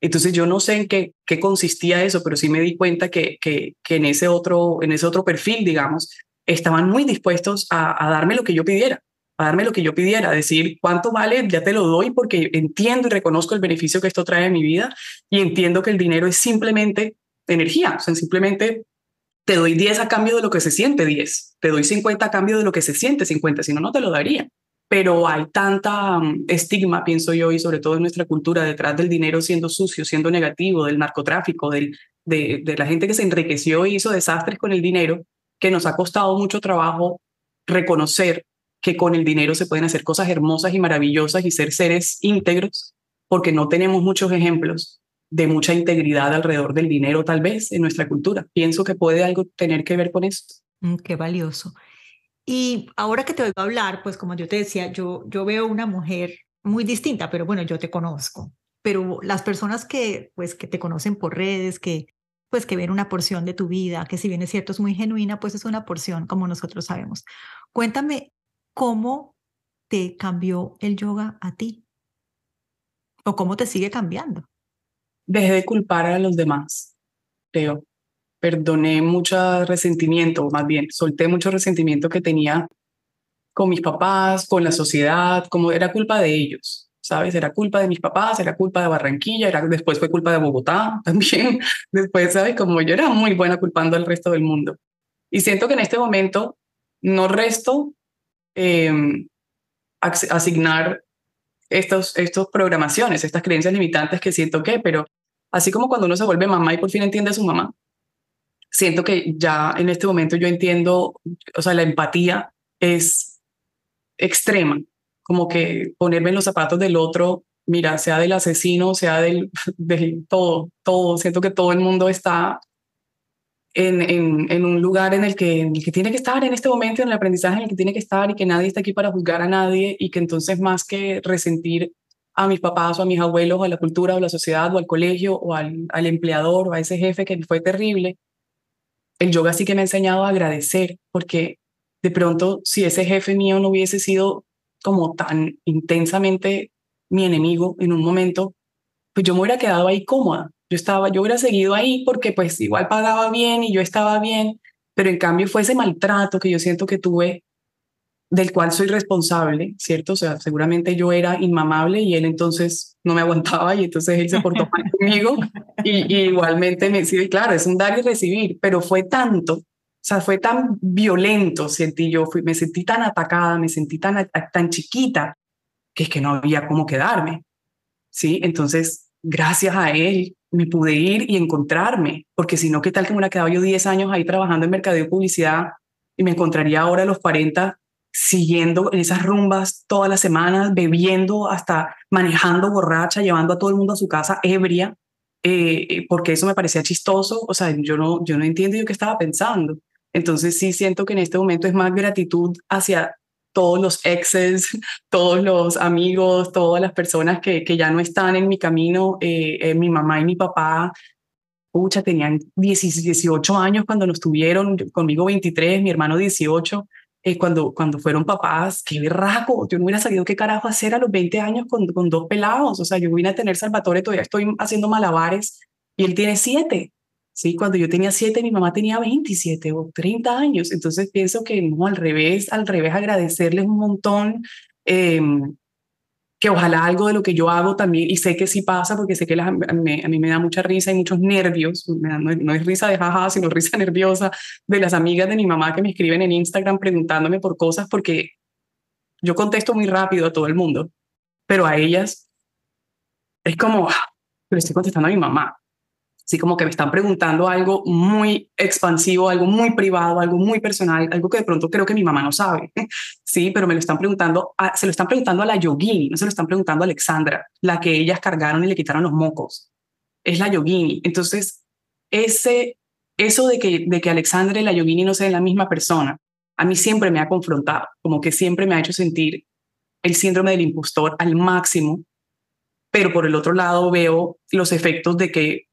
Entonces yo no sé en qué, qué consistía eso, pero sí me di cuenta que, que, que, en, ese otro, en ese otro perfil, digamos, estaban muy dispuestos a, a, darme lo que yo pidiera, a darme lo que yo pidiera, a decir cuánto vale, ya te lo doy porque entiendo y reconozco el beneficio que esto trae a mi vida y entiendo que el dinero es simplemente energía, o sea, simplemente te doy 10 a cambio de lo que se siente 10, te doy 50 a cambio de lo que se siente 50, si no, no te lo daría pero hay tanta mm, estigma, pienso yo, y sobre todo en nuestra cultura, detrás del dinero siendo sucio, siendo negativo, del narcotráfico, del, de, la gente que se enriqueció y hizo desastres con el dinero, que nos ha costado mucho trabajo reconocer que con el dinero se pueden hacer cosas hermosas y maravillosas y ser seres íntegros, porque no tenemos muchos ejemplos de mucha integridad alrededor del dinero, tal vez, en nuestra cultura. Pienso que puede algo tener que ver con eso. Mm, qué valioso. Y ahora que te oigo hablar, pues como yo te decía, yo, yo veo una mujer muy distinta, pero bueno, yo te conozco. Pero las personas que, pues, que te conocen por redes, que, pues, que ven una porción de tu vida, que si bien es cierto es muy genuina, pues es una porción, como nosotros sabemos. Cuéntame cómo te cambió el yoga a ti o cómo te sigue cambiando. Dejé de culpar a los demás, creo perdoné mucho resentimiento, más bien, solté mucho resentimiento que tenía con mis papás, con la sociedad, como era culpa de ellos, ¿sabes? Era culpa de mis papás, era culpa de Barranquilla, era, después fue culpa de Bogotá también, después, ¿sabes? Como yo era muy buena culpando al resto del mundo. Y siento que en este momento no resto eh, asignar estos, estos programaciones, estas creencias limitantes que siento que, pero así como cuando uno se vuelve mamá y por fin entiende a su mamá, siento que ya en este momento yo entiendo, o sea, la empatía es extrema, como que ponerme en los zapatos del otro, mira, sea del asesino, sea del, del todo, todo, siento que todo el mundo está en, en, en, un lugar en el, que, en el que tiene que estar en este momento, en el aprendizaje en el que tiene que estar y que nadie está aquí para juzgar a nadie y que entonces más que resentir a mis papás o a mis abuelos o a la cultura o a la sociedad o al colegio o al, al empleador o a ese jefe que fue terrible, el yoga sí que me ha enseñado a agradecer, porque de pronto si ese jefe mío no hubiese sido como tan intensamente mi enemigo en un momento, pues yo me hubiera quedado ahí cómoda. Yo estaba, yo hubiera seguido ahí porque pues igual pagaba bien y yo estaba bien, pero en cambio fue ese maltrato que yo siento que tuve del cual soy responsable, ¿cierto? O sea, seguramente yo era inmamable y él entonces no me aguantaba y entonces él se portó mal conmigo y, igualmente me decía, claro, es un dar y recibir, pero fue tanto, o sea, fue tan violento, sentí yo, fui, me sentí tan atacada, me sentí tan, tan chiquita, que es que no había cómo quedarme, ¿sí? Entonces, gracias a él me pude ir y encontrarme, porque si no, ¿qué tal que me hubiera quedado yo 10 años ahí trabajando en mercadeo y publicidad y me encontraría ahora a los 40 siguiendo en esas rumbas todas las semanas, bebiendo hasta manejando borracha, llevando a todo el mundo a su casa ebria, eh, eh, porque eso me parecía chistoso, o sea, yo no, yo no entiendo yo qué estaba pensando. Entonces sí siento que en este momento es más gratitud hacia todos los exes, todos los amigos, todas las personas que, que ya no están en mi camino, eh, mi mamá y mi papá, pucha, tenían 18 años cuando nos tuvieron, conmigo 23, mi hermano 18, eh, cuando, cuando fueron papás, qué berraco, yo no hubiera sabido qué carajo hacer a los 20 años con, con dos pelados, o sea, yo vine a tener Salvatore, todavía estoy haciendo malabares y él tiene siete. Sí, cuando yo tenía siete, mi mamá tenía 27 o 30 años. Entonces pienso que no, al revés, al revés, agradecerles un montón. Eh, que ojalá algo de lo que yo hago también, y sé que sí pasa porque sé que a, mí me da mucha risa y muchos nervios, no, es risa de jaja, sino risa nerviosa de las amigas de mi mamá que me escriben en Instagram preguntándome por cosas porque yo contesto muy rápido a todo el mundo, pero a ellas es como, ah, pero estoy contestando a mi mamá. Así como que me están preguntando algo muy expansivo, algo muy privado, algo muy personal, algo que de pronto creo que mi mamá no sabe. Sí, pero me lo están preguntando, se lo están preguntando a la yogini, no se lo están preguntando a Alexandra, la que ellas cargaron y le quitaron los mocos. Es la yogini. Entonces, ese, eso de que, de que Alexandra y la yogini no sean la misma persona, a mí siempre me ha confrontado, como que siempre me ha hecho sentir el síndrome del impostor al máximo, pero por el otro lado veo los efectos de que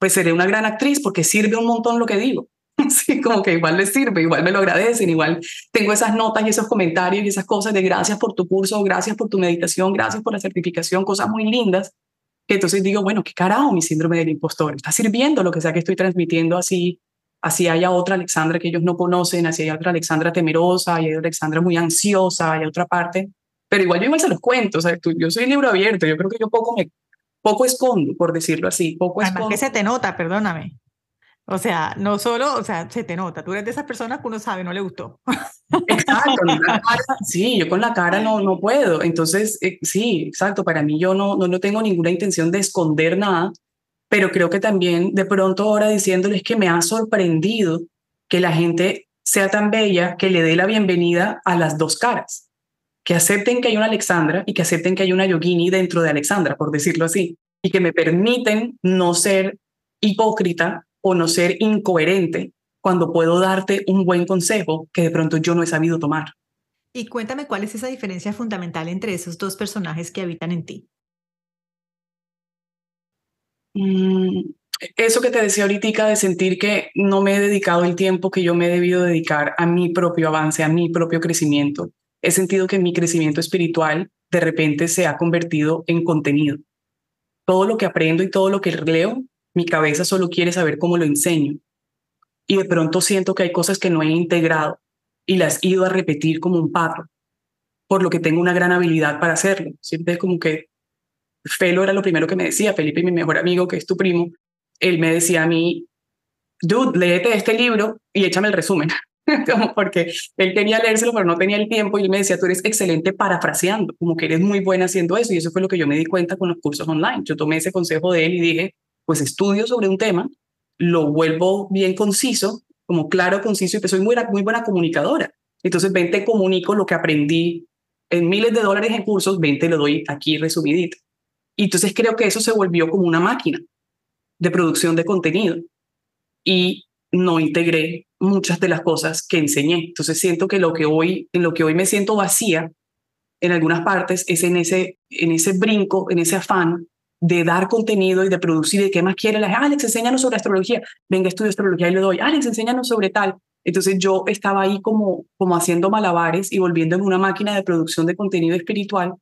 pues seré una gran actriz porque sirve un montón lo que digo. Sí, como que igual les sirve, igual me lo agradecen, igual tengo esas notas y esos comentarios y esas cosas de gracias por tu curso, gracias por tu meditación, gracias por la certificación, cosas muy lindas. Que entonces digo, bueno, qué carajo mi síndrome del impostor, está sirviendo lo que sea que estoy transmitiendo así, así haya otra Alexandra que ellos no conocen, así hay otra Alexandra temerosa, hay otra Alexandra muy ansiosa, hay otra parte, pero igual yo igual se los cuento, o sea, yo soy libro abierto, yo creo que yo poco me, poco escondo, por decirlo así, poco Además que se te nota, perdóname. O sea, no solo, o sea, se te nota. Tú eres de esas personas que uno sabe, no le gustó. Exacto. sí, yo con la cara no, no puedo. Entonces, eh, sí, exacto. Para mí yo no, no, no tengo ninguna intención de esconder nada, pero creo que también de pronto ahora diciéndoles que me ha sorprendido que la gente sea tan bella que le dé la bienvenida a las dos caras que acepten que hay una Alexandra y que acepten que hay una Yogini dentro de Alexandra, por decirlo así, y que me permiten no ser hipócrita o no ser incoherente cuando puedo darte un buen consejo que de pronto yo no he sabido tomar. Y cuéntame cuál es esa diferencia fundamental entre esos dos personajes que habitan en ti. Mm, eso que te decía ahorita de sentir que no me he dedicado el tiempo que yo me he debido dedicar a mi propio avance, a mi propio crecimiento he sentido que mi crecimiento espiritual de repente se ha convertido en contenido. Todo lo que aprendo y todo lo que leo, mi cabeza solo quiere saber cómo lo enseño. Y de pronto siento que hay cosas que no he integrado y las he ido a repetir como un patrón, por lo que tengo una gran habilidad para hacerlo. Siempre es como que Felo era lo primero que me decía, Felipe, mi mejor amigo, que es tu primo, él me decía a mí, dude, léete este libro y échame el resumen. porque él quería leérselo, pero no tenía el tiempo y él me decía, tú eres excelente parafraseando, como que eres muy buena haciendo eso. Y eso fue lo que yo me di cuenta con los cursos online. Yo tomé ese consejo de él y dije, pues estudio sobre un tema, lo vuelvo bien conciso, como claro, conciso, y pues soy muy, muy buena comunicadora. Entonces, ven, te comunico lo que aprendí en miles de dólares en cursos, ven, te lo doy aquí resumidito. Y entonces creo que eso se volvió como una máquina de producción de contenido. Y no integré muchas de las cosas que enseñé. Entonces siento que lo que hoy, en lo que hoy me siento vacía en algunas partes es en ese, en ese brinco, en ese afán de dar contenido y de producir. ¿De qué más quiere la gente? Alex, enséñanos sobre astrología. Venga, estudio astrología y le doy. Alex, enséñanos sobre tal. Entonces yo estaba ahí como, como haciendo malabares y volviéndome una máquina de producción de contenido espiritual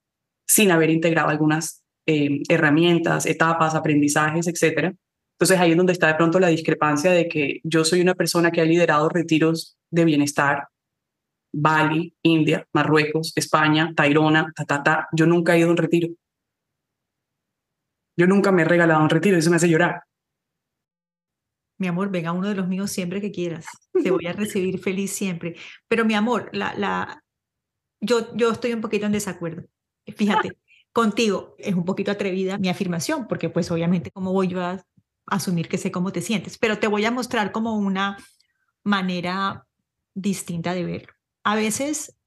sin haber integrado algunas eh, herramientas, etapas, aprendizajes, etcétera. Entonces ahí es donde está de pronto la discrepancia de que yo soy una persona que ha liderado retiros de bienestar, Bali, India, Marruecos, España, Tairona, ta, ta, ta. Yo nunca he ido a un retiro. Yo nunca me he regalado un retiro, eso me hace llorar. Mi amor, venga uno de los míos siempre que quieras. Te voy a recibir feliz siempre. Pero mi amor, la, la, yo, yo estoy un poquito en desacuerdo. Fíjate, contigo es un poquito atrevida mi afirmación, porque pues obviamente como voy yo asumir que sé cómo te sientes, pero te voy a mostrar como una manera distinta de verlo. A veces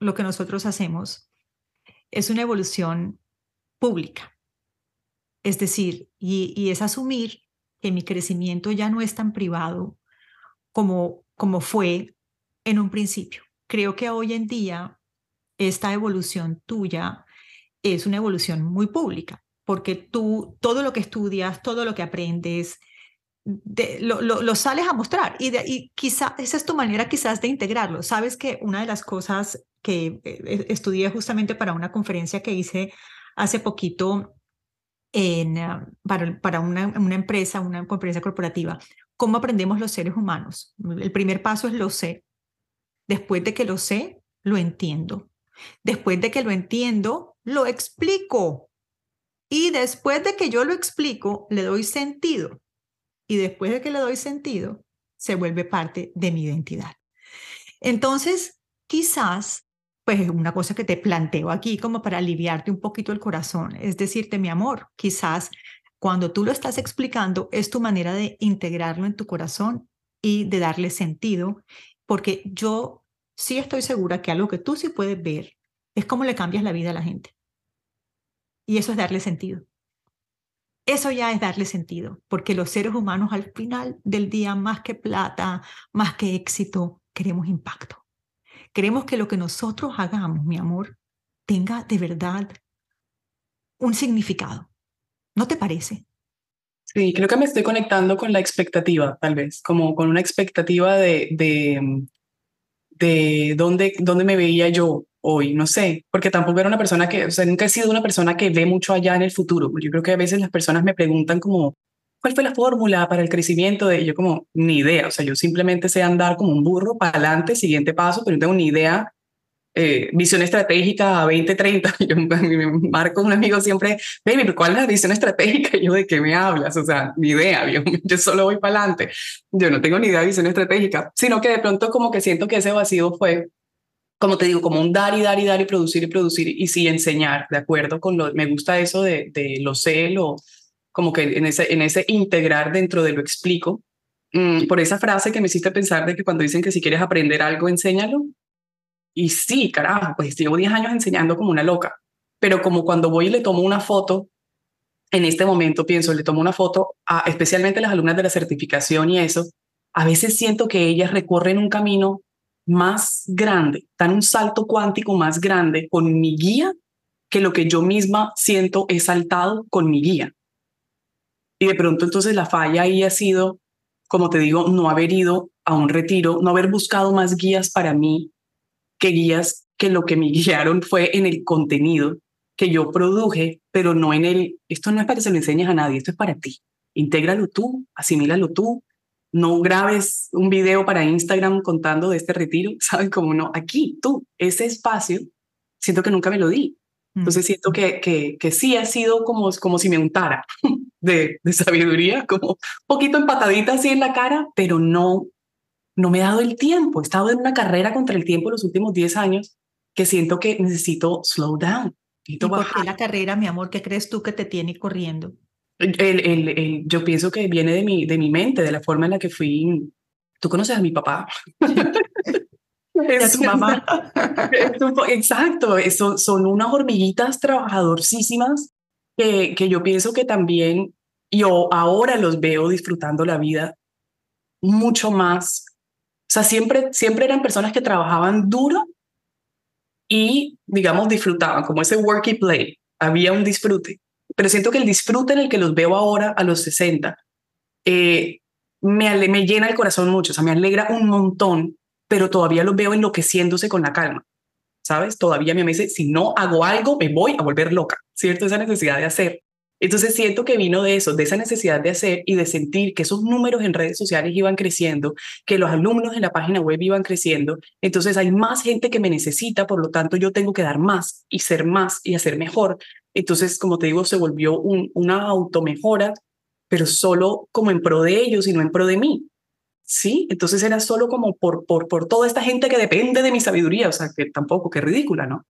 lo que nosotros hacemos es una evolución pública, es decir, y, es asumir que mi crecimiento ya no es tan privado como, como fue en un principio. Creo que hoy en día esta evolución tuya es una evolución muy pública porque tú todo lo que estudias, todo lo que aprendes, lo, sales a mostrar y, y quizá esa es tu manera quizás de integrarlo. Sabes que una de las cosas que eh, estudié justamente para una conferencia que hice hace poquito en, ah, para, para una, una, empresa, una conferencia corporativa, cómo aprendemos los seres humanos. El primer paso es lo sé. Después de que lo sé, lo entiendo. Después de que lo entiendo, lo explico. Y después de que yo lo explico, le doy sentido. Y después de que le doy sentido, se vuelve parte de mi identidad. Entonces, quizás, pues una cosa que te planteo aquí como para aliviarte un poquito el corazón, es decirte, mi amor, quizás cuando tú lo estás explicando es tu manera de integrarlo en tu corazón y de darle sentido, porque yo sí estoy segura que algo que tú sí puedes ver es cómo le cambias la vida a la gente. Y eso es darle sentido. Eso ya es darle sentido, porque los seres humanos al final del día, más que plata, más que éxito, queremos impacto. Queremos que lo que nosotros hagamos, mi amor, tenga de verdad un significado. ¿No te parece? Sí, creo que me estoy conectando con la expectativa, tal vez, como con una expectativa de, de, de dónde, dónde me veía yo hoy, no sé, porque tampoco era una persona que, o sea, nunca he sido una persona que ve mucho allá en el futuro. Yo creo que a veces las personas me preguntan como, ¿cuál fue la fórmula para el crecimiento de yo como ni idea, o sea, yo simplemente sé andar como un burro para adelante, siguiente paso, pero no tengo ni idea eh, visión estratégica a 2030. Yo me marco un amigo siempre, baby, ¿cuál es la visión estratégica? Y yo, ¿de qué me hablas? O sea, ni idea, yo, yo solo voy para adelante. Yo no tengo ni idea de visión estratégica, sino que de pronto como que siento que ese vacío fue como te digo, como un dar y dar y dar y producir y producir y sí enseñar, ¿de acuerdo? Con lo, me gusta eso de, de lo sé, lo, como que en ese, en ese integrar dentro de lo explico. Mm, por esa frase que me hiciste pensar de que cuando dicen que si quieres aprender algo, enséñalo. Y sí, carajo, pues llevo 10 años enseñando como una loca, pero como cuando voy y le tomo una foto, en este momento pienso, le tomo una foto a especialmente las alumnas de la certificación y eso, a veces siento que ellas recorren un camino más grande, dan un salto cuántico más grande con mi guía que lo que yo misma siento he saltado con mi guía. Y de pronto entonces la falla ahí ha sido, como te digo, no haber ido a un retiro, no haber buscado más guías para mí que guías que lo que me guiaron fue en el contenido que yo produje, pero no en el, esto no es para que se lo enseñes a nadie, esto es para ti. Intégralo tú, asimílalo tú, no grabes un video para Instagram contando de este retiro, ¿sabes? Como no, aquí, tú, ese espacio, siento que nunca me lo di. Entonces mm. siento que, que, que sí ha sido como, como si me untara de, de sabiduría, como un poquito empatadita así en la cara, pero no, no me he dado el tiempo. He estado en una carrera contra el tiempo los últimos 10 años que siento que necesito slow down. ¿Y por qué la carrera, mi amor? ¿Qué crees tú que te tiene corriendo? El, el, yo pienso que viene de mi, de mi mente, de la forma en la que fui. Tú conoces a mi papá. es tu mamá. exacto, eso, son unas hormiguitas trabajadorcísimas que, que yo pienso que también yo ahora los veo disfrutando la vida mucho más. O sea, siempre, siempre eran personas que trabajaban duro y, digamos, disfrutaban, como ese work y play. Había un disfrute pero siento que el disfrute en el que los veo ahora a los 60 eh, me, me llena el corazón mucho, o sea, me alegra un montón, pero todavía los veo enloqueciéndose con la calma, ¿sabes? Todavía me dice, si no hago algo, me voy a volver loca, ¿cierto? Esa necesidad de hacer. Entonces siento que vino de eso, de esa necesidad de hacer y de sentir que esos números en redes sociales iban creciendo, que los alumnos en la página web iban creciendo. Entonces hay más gente que me necesita, por lo tanto yo tengo que dar más y ser más y hacer mejor. Entonces, como te digo, se volvió un, una automejora, pero solo como en pro de ellos y no en pro de mí. Sí, entonces era solo como por, por, por toda esta gente que depende de mi sabiduría, o sea, que tampoco, que ridícula, ¿no?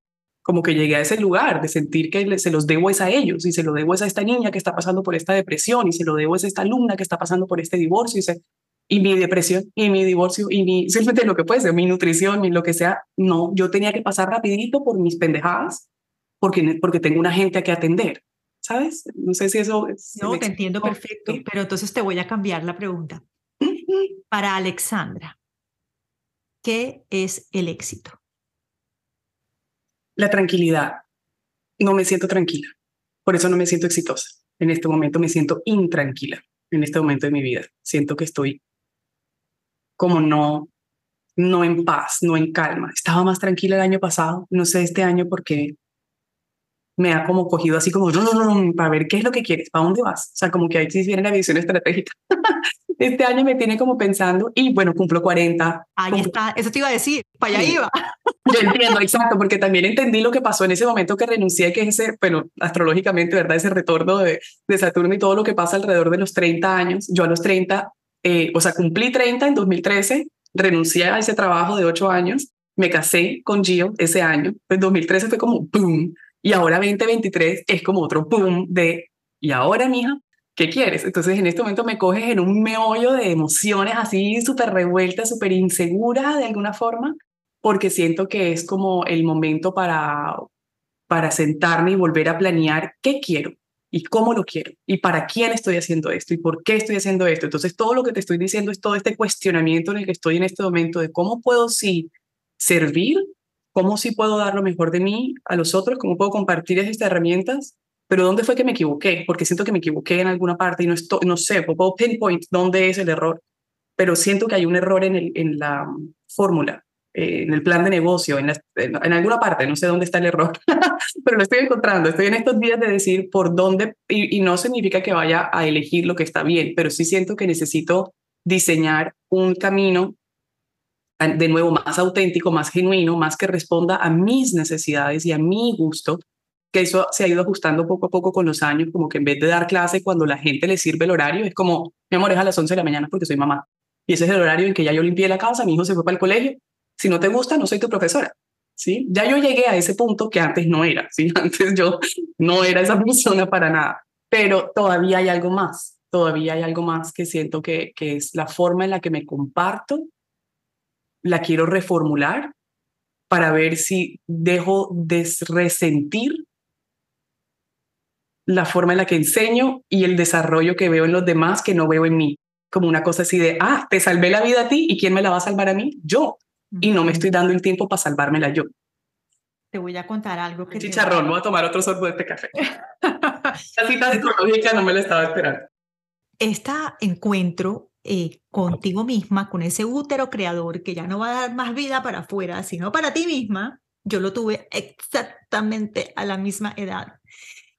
como que llegué a ese lugar de sentir que se los debo es a ellos y se lo debo es a esta niña que está pasando por esta depresión y se lo debo es a esta alumna que está pasando por este divorcio y, se, y mi depresión y mi divorcio y mi, simplemente lo que puede ser, mi nutrición y lo que sea. No, yo tenía que pasar rapidito por mis pendejadas porque, porque tengo una gente a que atender. ¿Sabes? No sé si eso... Es, no, te entiendo perfecto, pero entonces te voy a cambiar la pregunta. Para Alexandra, ¿qué es el éxito? La tranquilidad. No me siento tranquila. Por eso no me siento exitosa. En este momento me siento intranquila. en este momento de mi vida. Siento que estoy como no, no en paz, no en calma. Estaba más tranquila el año pasado, no sé este año porque me ha como cogido así como para ver qué es lo que quieres, para dónde vas. O sea, como que ahí sí viene la visión estratégica. este año me tiene como pensando y bueno, cumplo 40. Ahí está, eso te iba a decir, para allá iba. Yo entiendo, exacto, porque también entendí lo que pasó en ese momento que renuncié, que es ese, bueno, astrológicamente, ¿verdad? Ese retorno de, de Saturno y todo lo que pasa alrededor de los 30 años. Yo a los 30, eh, o sea, cumplí 30 en 2013, renuncié a ese trabajo de 8 años, me casé con Gio ese año, pues 2013 fue como ¡pum! Y ahora 2023 es como otro ¡pum! de, ¿y ahora, mija? ¿Qué quieres? Entonces en este momento me coges en un meollo de emociones así súper revueltas, súper insegura de alguna forma, porque siento que es como el momento para, para sentarme y volver a planear qué quiero y cómo lo quiero y para quién estoy haciendo esto y por qué estoy haciendo esto. Entonces todo lo que te estoy diciendo es todo este cuestionamiento en el que estoy en este momento de cómo puedo sí servir, cómo sí puedo dar lo mejor de mí a los otros, cómo puedo compartir estas herramientas, pero ¿dónde fue que me equivoqué? Porque siento que me equivoqué en alguna parte y no, estoy, no sé, puedo pinpoint dónde es el error, pero siento que hay un error en, el, en la fórmula eh, en el plan de negocio, en, en, alguna parte, no sé dónde está el error, pero lo estoy encontrando. Estoy en estos días de decir por dónde, y, y no significa que vaya a elegir lo que está bien, pero sí siento que necesito diseñar un camino de nuevo más auténtico, más genuino, más que responda a mis necesidades y a mi gusto, que eso se ha ido ajustando poco a poco con los años, como que en vez de dar clase cuando la gente le sirve el horario, es como, mi amor, es a las 11 de la mañana porque soy mamá. Y ese es el horario en que ya yo limpié la casa, mi hijo se fue para el colegio, si no te gusta, no soy tu profesora. ¿sí? Ya yo llegué a ese punto que antes no era, ¿sí? Antes yo no era esa persona para nada, pero todavía hay algo más, todavía hay algo más que siento que, que es la forma en la que me comparto, la quiero reformular para ver si dejo de resentir la forma en la que enseño y el desarrollo que veo en los demás que no veo en mí. Como una cosa así de, ah, te salvé la vida a ti y ¿quién me la va a salvar a mí? Yo y no me estoy dando el tiempo para salvármela yo. Te voy a contar algo que... Chicharrón, voy a tomar otro sorbo de este café. la cita psicológica no me la estaba esperando. Este encuentro eh, contigo misma, con ese útero creador que ya no va a dar más vida para afuera, sino para ti misma, yo lo tuve exactamente a la misma edad.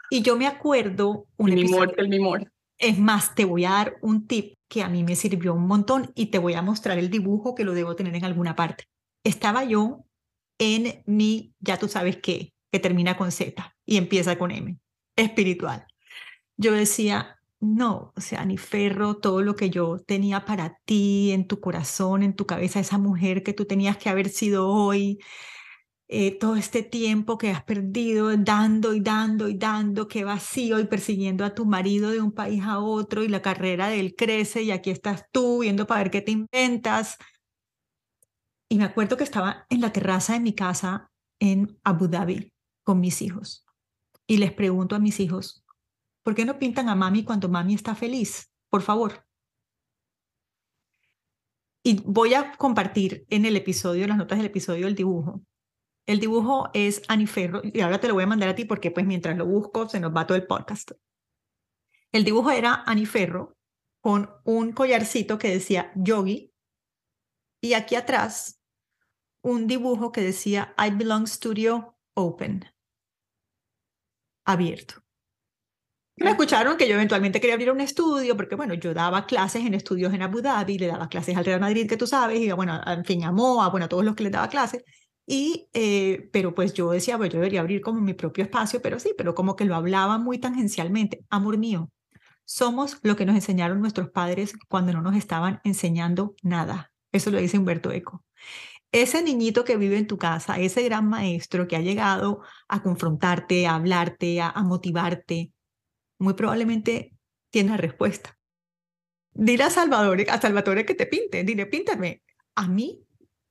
Y yo me acuerdo... Un el mimor, el mimor. Es más, te voy a dar un tip que a mí me sirvió un montón y te voy a mostrar el dibujo que lo debo tener en alguna parte. Estaba yo en mi, ya tú sabes qué, que termina con Z y empieza con M, espiritual. Yo decía, no, o sea, ni ferro, todo lo que yo tenía para ti, en tu corazón, en tu cabeza, esa mujer que tú tenías que haber sido hoy, eh, todo este tiempo que has perdido dando y dando y dando, qué vacío y persiguiendo a tu marido de un país a otro y la carrera de él crece y aquí estás tú viendo para ver qué te inventas. Y me acuerdo que estaba en la terraza de mi casa en Abu Dhabi con mis hijos y les pregunto a mis hijos, ¿por qué no pintan a mami cuando mami está feliz? Por favor. Y voy a compartir en el episodio, las notas del episodio, el dibujo el dibujo es Aniferro, y ahora te lo voy a mandar a ti porque pues mientras lo busco se nos va todo el podcast. El dibujo era Aniferro con un collarcito que decía Yogi y aquí atrás un dibujo que decía I Belong Studio Open, abierto. Me escucharon que yo eventualmente quería abrir un estudio, porque bueno, yo daba clases en estudios en Abu Dhabi, le daba clases al Real Madrid, que tú sabes, y bueno, en fin, a Moa, bueno, a todos los que les daba clases. Y, eh, pero pues yo decía, pues yo debería abrir como mi propio espacio, pero sí, pero como que lo hablaba muy tangencialmente. Amor mío, somos lo que nos enseñaron nuestros padres cuando no nos estaban enseñando nada. Eso lo dice Humberto Eco. Ese niñito que vive en tu casa, ese gran maestro que ha llegado a confrontarte, a hablarte, a, a motivarte, muy probablemente tiene la respuesta. Dile a Salvador, a Salvatore que te pinte, dile, píntame. A mí,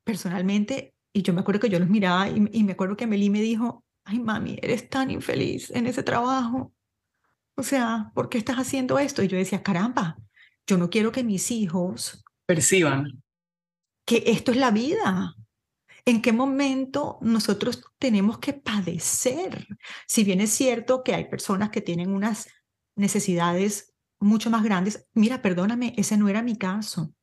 personalmente, y yo me acuerdo que yo los miraba y, me acuerdo que Meli me dijo, ay mami, eres tan infeliz en ese trabajo. O sea, ¿por qué estás haciendo esto? Y yo decía, caramba, yo no quiero que mis hijos perciban que esto es la vida. ¿En qué momento nosotros tenemos que padecer? Si bien es cierto que hay personas que tienen unas necesidades mucho más grandes. Mira, perdóname, ese no era mi caso.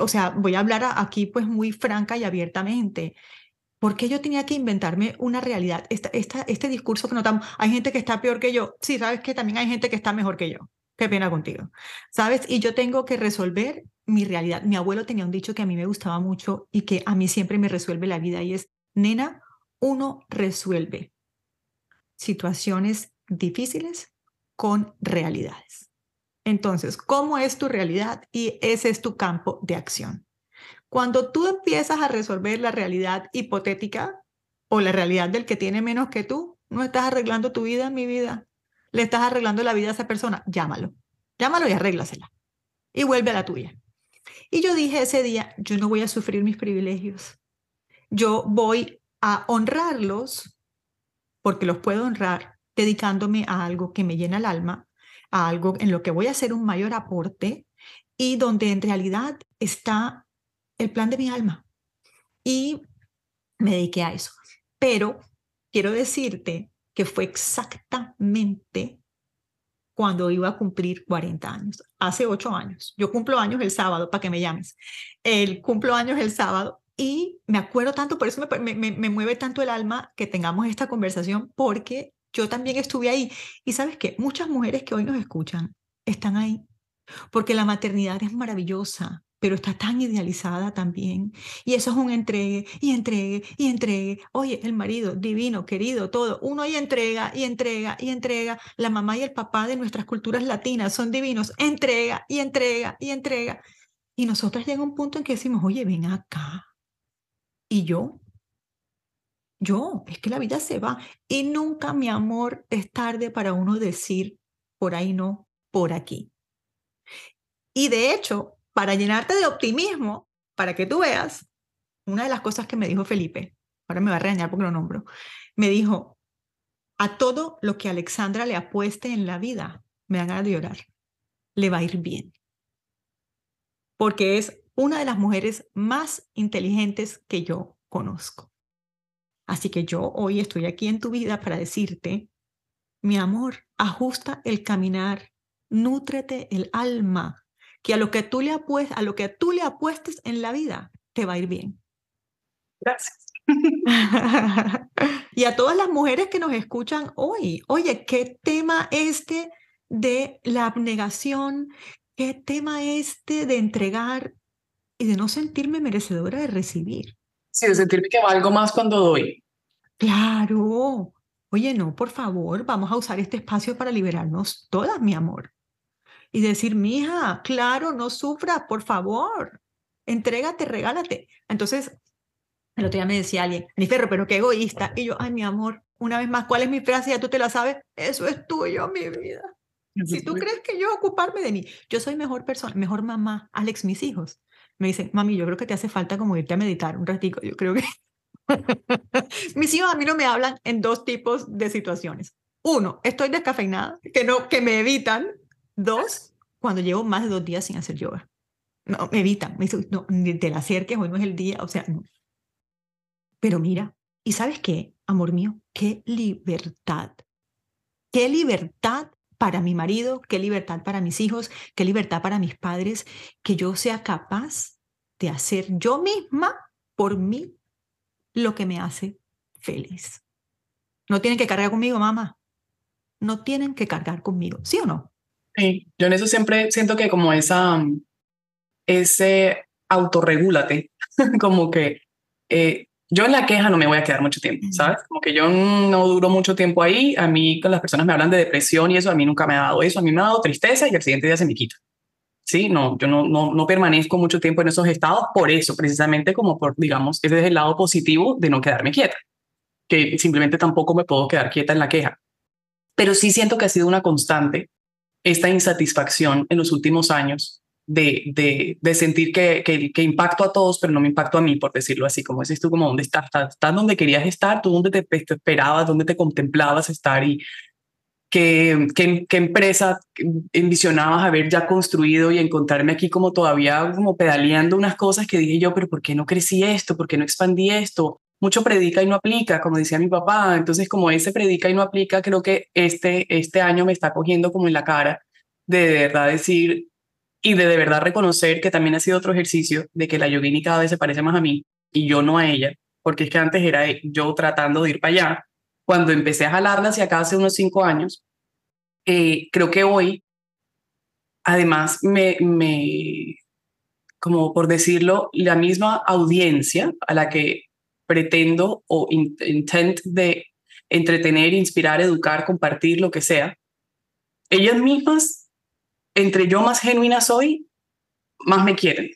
O sea, voy a hablar aquí pues muy franca y abiertamente. ¿Por qué yo tenía que inventarme una realidad? Esta, esta, este discurso que notamos, hay gente que está peor que yo. Sí, sabes que también hay gente que está mejor que yo. Qué pena contigo. ¿Sabes? Y yo tengo que resolver mi realidad. Mi abuelo tenía un dicho que a mí me gustaba mucho y que a mí siempre me resuelve la vida y es, nena, uno resuelve situaciones difíciles con realidades. Entonces, ¿cómo es tu realidad? Y ese es tu campo de acción. Cuando tú empiezas a resolver la realidad hipotética o la realidad del que tiene menos que tú, no estás arreglando tu vida, mi vida. Le estás arreglando la vida a esa persona. Llámalo. Llámalo y arréglasela. Y vuelve a la tuya. Y yo dije ese día, yo no voy a sufrir mis privilegios. Yo voy a honrarlos porque los puedo honrar dedicándome a algo que me llena el alma, a algo en lo que voy a hacer un mayor aporte y donde en realidad está el plan de mi alma. Y me dediqué a eso. Pero quiero decirte que fue exactamente cuando iba a cumplir 40 años, hace 8 años. Yo cumplo años el sábado, para que me llames. El cumplo años el sábado y me acuerdo tanto, por eso me, me, me, mueve tanto el alma que tengamos esta conversación, porque yo también estuve ahí. Y sabes qué, muchas mujeres que hoy nos escuchan están ahí, porque la maternidad es maravillosa, pero está tan idealizada también. Y eso es un entregue y entregue y entregue. Oye, el marido, divino, querido, todo. Uno ahí entrega y entrega y entrega. La mamá y el papá de nuestras culturas latinas son divinos. Entrega y entrega y entrega. Y nosotras llega un punto en que decimos, oye, ven acá. Y yo, yo, es que la vida se va. Y nunca, mi amor, es tarde para uno decir, por ahí no, por aquí. Y de hecho, para llenarte de optimismo, para que tú veas, una de las cosas que me dijo Felipe, ahora me va a regañar porque lo nombro, me dijo, a todo lo que Alexandra le apueste en la vida, me dan ganas de llorar, le va a ir bien. Porque es una de las mujeres más inteligentes que yo conozco. Así que yo hoy estoy aquí en tu vida para decirte, mi amor, ajusta el caminar, nútrete el alma, que a lo que tú le apuestes, a lo que tú le apuestes en la vida, te va a ir bien. Gracias. y a todas las mujeres que nos escuchan hoy, oye, ¿qué tema este de la abnegación? ¿Qué tema este de entregar y de no sentirme merecedora de recibir? Sí, de sentirme que valgo más cuando doy. Claro. Oye, no, por favor, vamos a usar este espacio para liberarnos todas, mi amor y decir, mija, claro, no sufras, por favor, entrégate, regálate. Entonces, el otro día me decía alguien, mi ferro, pero qué egoísta. Y yo, ay, mi amor, una vez más, ¿cuál es mi frase? Ya tú te la sabes, eso es tuyo, mi vida. Si tú crees que yo ocuparme de mí, yo soy mejor persona, mejor mamá, Alex, mis hijos. Me dicen, mami, yo creo que te hace falta como irte a meditar un ratico. Yo creo que mis hijos a mí no me hablan en dos tipos de situaciones. Uno, estoy descafeinada, que, no, que me evitan Dos, cuando llevo más de dos días sin hacer yoga. No, me evitan, me dicen, no, ni te la acerques, hoy no es el día, o sea, no. Pero mira, ¿y sabes qué, amor mío? Qué libertad. Qué libertad para mi marido, qué libertad para mis hijos, qué libertad para mis padres, que yo sea capaz de hacer yo misma por mí lo que me hace feliz. No tienen que cargar conmigo, mamá. No tienen que cargar conmigo, ¿sí o no? Sí, yo en eso siempre siento que como esa, ese autorregúlate, como que eh, yo en la queja no me voy a quedar mucho tiempo, ¿sabes? Como que yo no duro mucho tiempo ahí, a mí con las personas me hablan de depresión y eso, a mí nunca me ha dado eso, a mí me ha dado tristeza y al siguiente día se me quita. Sí, no, yo no, no, no permanezco mucho tiempo en esos estados por eso, precisamente como por, digamos, ese es el lado positivo de no quedarme quieta, que simplemente tampoco me puedo quedar quieta en la queja. Pero sí siento que ha sido una constante esta insatisfacción en los últimos años de, de, de sentir que, que, impacto a todos, pero no me impacto a mí, por decirlo así, como dices tú, como dónde estás, estás, donde querías estar, tú dónde te, esperabas, dónde te contemplabas estar y qué, qué, qué empresa envisionabas haber ya construido y encontrarme aquí como todavía como pedaleando unas cosas que dije yo, pero ¿por qué no crecí esto? ¿Por qué no expandí esto? mucho predica y no aplica, como decía mi papá. Entonces, como ese predica y no aplica, creo que este, este año me está cogiendo como en la cara de de verdad decir y de de verdad reconocer que también ha sido otro ejercicio de que la yogini cada vez se parece más a mí y yo no a ella, porque es que antes era yo tratando de ir para allá. Cuando empecé a jalarla hacia acá hace unos cinco años, eh, creo que hoy, además, me, me, como por decirlo, la misma audiencia a la que pretendo o intent de entretener, inspirar, educar, compartir, lo que sea, ellas mismas, entre yo más genuina soy, más me quieren.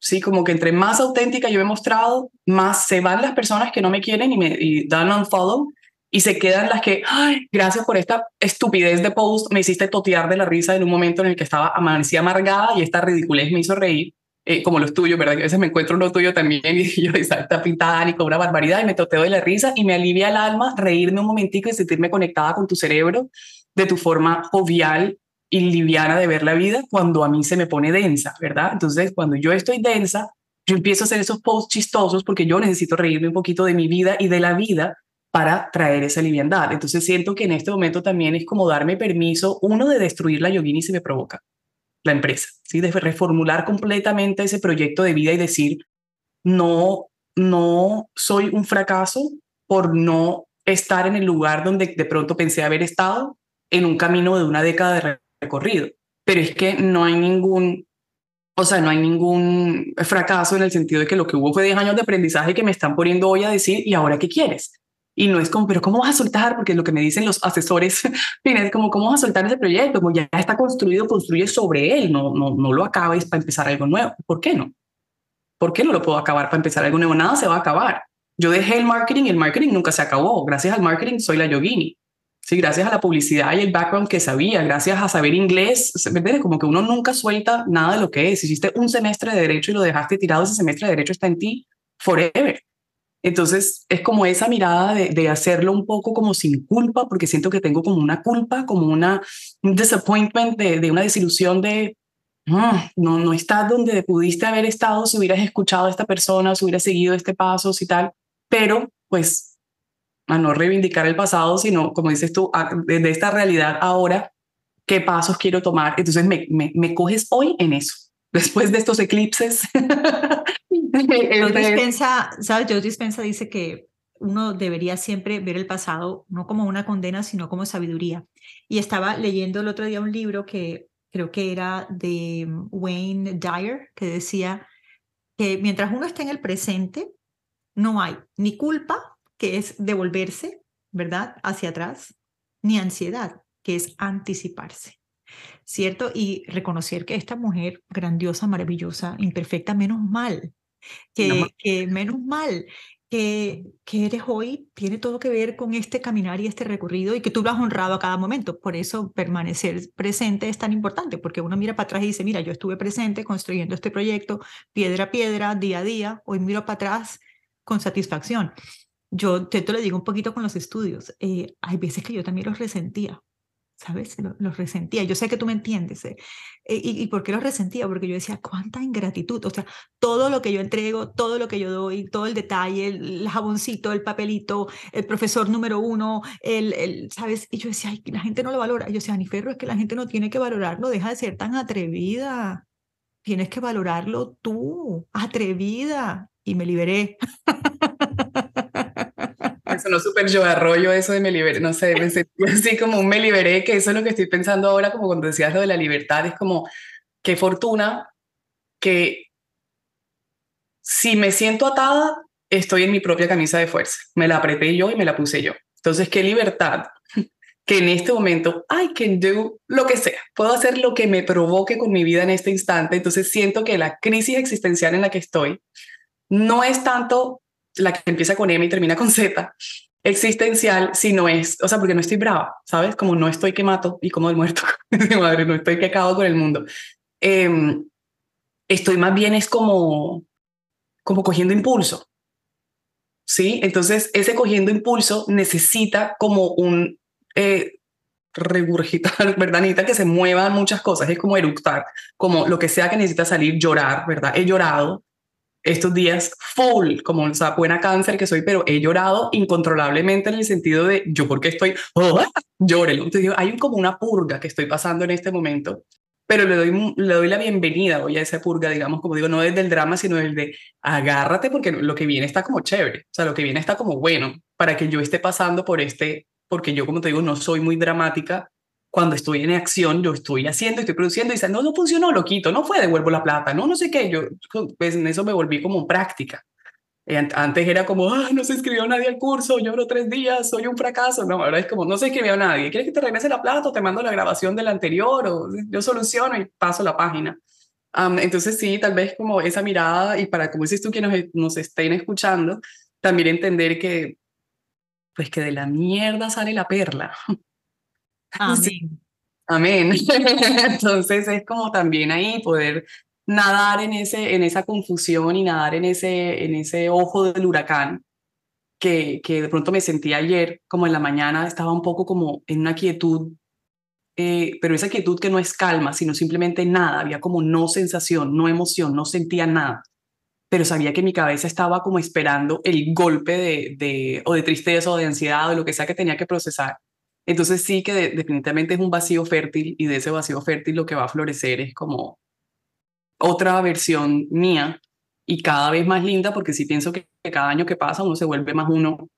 Sí, como que entre más auténtica yo he mostrado, más se van las personas que no me quieren y me y dan un follow y se quedan las que, gracias por esta estupidez de post, me hiciste totear de la risa en un momento en el que estaba amanecía amargada y esta ridiculez me hizo reír, eh, como los tuyos, ¿verdad? a veces me encuentro lo tuyo también y yo, está pintada y con barbaridad y me toteo de la risa y me alivia el alma reírme un momentico y sentirme conectada con tu cerebro de tu forma jovial y liviana de ver la vida cuando a mí se me pone densa, ¿verdad? Entonces, cuando yo estoy densa, yo empiezo a hacer esos posts chistosos porque yo necesito reírme un poquito de mi vida y de la vida para traer esa liviandad. Entonces siento que en este momento también es como darme permiso, uno, de destruir la yogini si me provoca la empresa, ¿sí? de reformular completamente ese proyecto de vida y decir, no, no soy un fracaso por no estar en el lugar donde de pronto pensé haber estado en un camino de una década de recorrido. Pero es que no hay ningún, o sea, no hay ningún fracaso en el sentido de que lo que hubo fue 10 años de aprendizaje que me están poniendo hoy a decir, ¿y ahora qué quieres? Y no es como, pero ¿cómo vas a soltar? Porque lo que me dicen los asesores, es como, ¿cómo vas a soltar ese proyecto? Como ya está construido, construye sobre él, no, no, no lo acabes para empezar algo nuevo. ¿Por qué no? ¿Por qué no lo puedo acabar para empezar algo nuevo? Nada se va a acabar. Yo dejé el marketing y el marketing nunca se acabó. Gracias al marketing soy la yogini. Sí, gracias a la publicidad y el background que sabía, gracias a saber inglés, ¿entiendes? Como que uno nunca suelta nada de lo que es. Hiciste un semestre de derecho y lo dejaste tirado, ese semestre de derecho está en ti forever. Entonces es como esa mirada de, hacerlo un poco como sin culpa, porque siento que tengo como una culpa, como una, un disappointment de, una desilusión de, ah, no, no estás donde pudiste haber estado si hubieras escuchado a esta persona, si hubieras seguido este paso, y tal, pero pues a no reivindicar el pasado, sino, como dices tú, de esta realidad ahora, qué pasos quiero tomar. Entonces me, me, me coges hoy en eso, después de estos eclipses. Joe Dispensa, ¿sabes? Joe Dispensa dice que uno debería siempre ver el pasado no como una condena, sino como sabiduría. Y estaba leyendo el otro día un libro que creo que era de Wayne Dyer, que decía que mientras uno está en el presente, no hay ni culpa, que es devolverse, ¿verdad?, hacia atrás, ni ansiedad, que es anticiparse. ¿Cierto? Y reconocer que esta mujer grandiosa, maravillosa, imperfecta, menos mal, que, menos mal que, que, eres hoy tiene todo que ver con este caminar y este recorrido y que tú lo has honrado a cada momento. Por eso permanecer presente es tan importante, porque uno mira para atrás y dice, mira, yo estuve presente construyendo este proyecto piedra a piedra, día a día, hoy miro para atrás con satisfacción. Yo te, te lo digo un poquito con los estudios. Eh, hay veces que yo también los resentía. ¿sabes? Los resentía. Yo sé que tú me entiendes. ¿eh? eh ¿Y, por qué los resentía? Porque yo decía, cuánta ingratitud. O sea, todo lo que yo entrego, todo lo que yo doy, todo el detalle, el, jaboncito, el papelito, el profesor número uno, el, el, ¿sabes? Y yo decía, Ay, la gente no lo valora. Y yo decía, Aniferro, es que la gente no tiene que valorarlo, deja de ser tan atrevida. Tienes que valorarlo tú, atrevida. Y me liberé. sonó súper yo arroyo eso de me liberé, no sé, me sentí así como un me liberé, que eso es lo que estoy pensando ahora, como cuando decías lo de la libertad, es como, qué fortuna que si me siento atada, estoy en mi propia camisa de fuerza, me la apreté yo y me la puse yo. Entonces, qué libertad que en este momento I can do lo que sea, puedo hacer lo que me provoque con mi vida en este instante. Entonces siento que la crisis existencial en la que estoy no es tanto la que empieza con M y termina con Z, existencial, si no es, o sea, porque no estoy brava, ¿sabes? Como no estoy que mato y como el muerto, madre, no estoy que acabo con el mundo. Em, estoy más bien es como, como cogiendo impulso. ¿Sí? Entonces, ese cogiendo impulso necesita como un eh, regurgitar, ¿verdad? Necesita que se muevan muchas cosas, es como eructar, como lo que sea que necesita salir, llorar, ¿verdad? He llorado, estos días full, como o sea, buena cáncer que soy, pero he llorado incontrolablemente en el sentido de yo porque estoy, oh, llórelo. Entonces digo, hay como una purga que estoy pasando en este momento, pero le doy, le doy la bienvenida hoy a esa purga, digamos, como digo, no desde el drama, sino desde agárrate porque lo que viene está como chévere, o sea, lo que viene está como bueno para que yo esté pasando por este, porque yo, como te digo, no soy muy dramática, cuando estoy en acción, yo estoy haciendo, estoy produciendo y dicen, no, no funcionó, lo quito, no fue, devuelvo la plata, no, no sé qué, yo pues en eso me volví como práctica. Antes era como, ah, no se inscribió nadie al curso, lloro tres días, soy un fracaso. No, ahora es como, no se inscribió nadie. ¿Quieres que te regrese la plata o te mando la grabación del anterior? O yo soluciono y paso la página. entonces sí, tal vez como esa mirada y para, como dices tú, que nos, nos estén escuchando, también entender que, pues que de la mierda sale la perla. Amén. Amén. Entonces es como también ahí poder nadar en, ese, en esa confusión y nadar en ese, en ese ojo del huracán que, que de pronto me sentí ayer, como en la mañana, estaba un poco como en una quietud, eh, pero esa quietud que no es calma, sino simplemente nada, había como no sensación, no emoción, no sentía nada, pero sabía que mi cabeza estaba como esperando el golpe de, de o de tristeza o de ansiedad o lo que sea que tenía que procesar. Entonces sí que definitivamente es un vacío fértil y de ese vacío fértil lo que va a florecer es como otra versión mía y cada vez más linda porque sí pienso que cada año que pasa uno se vuelve más uno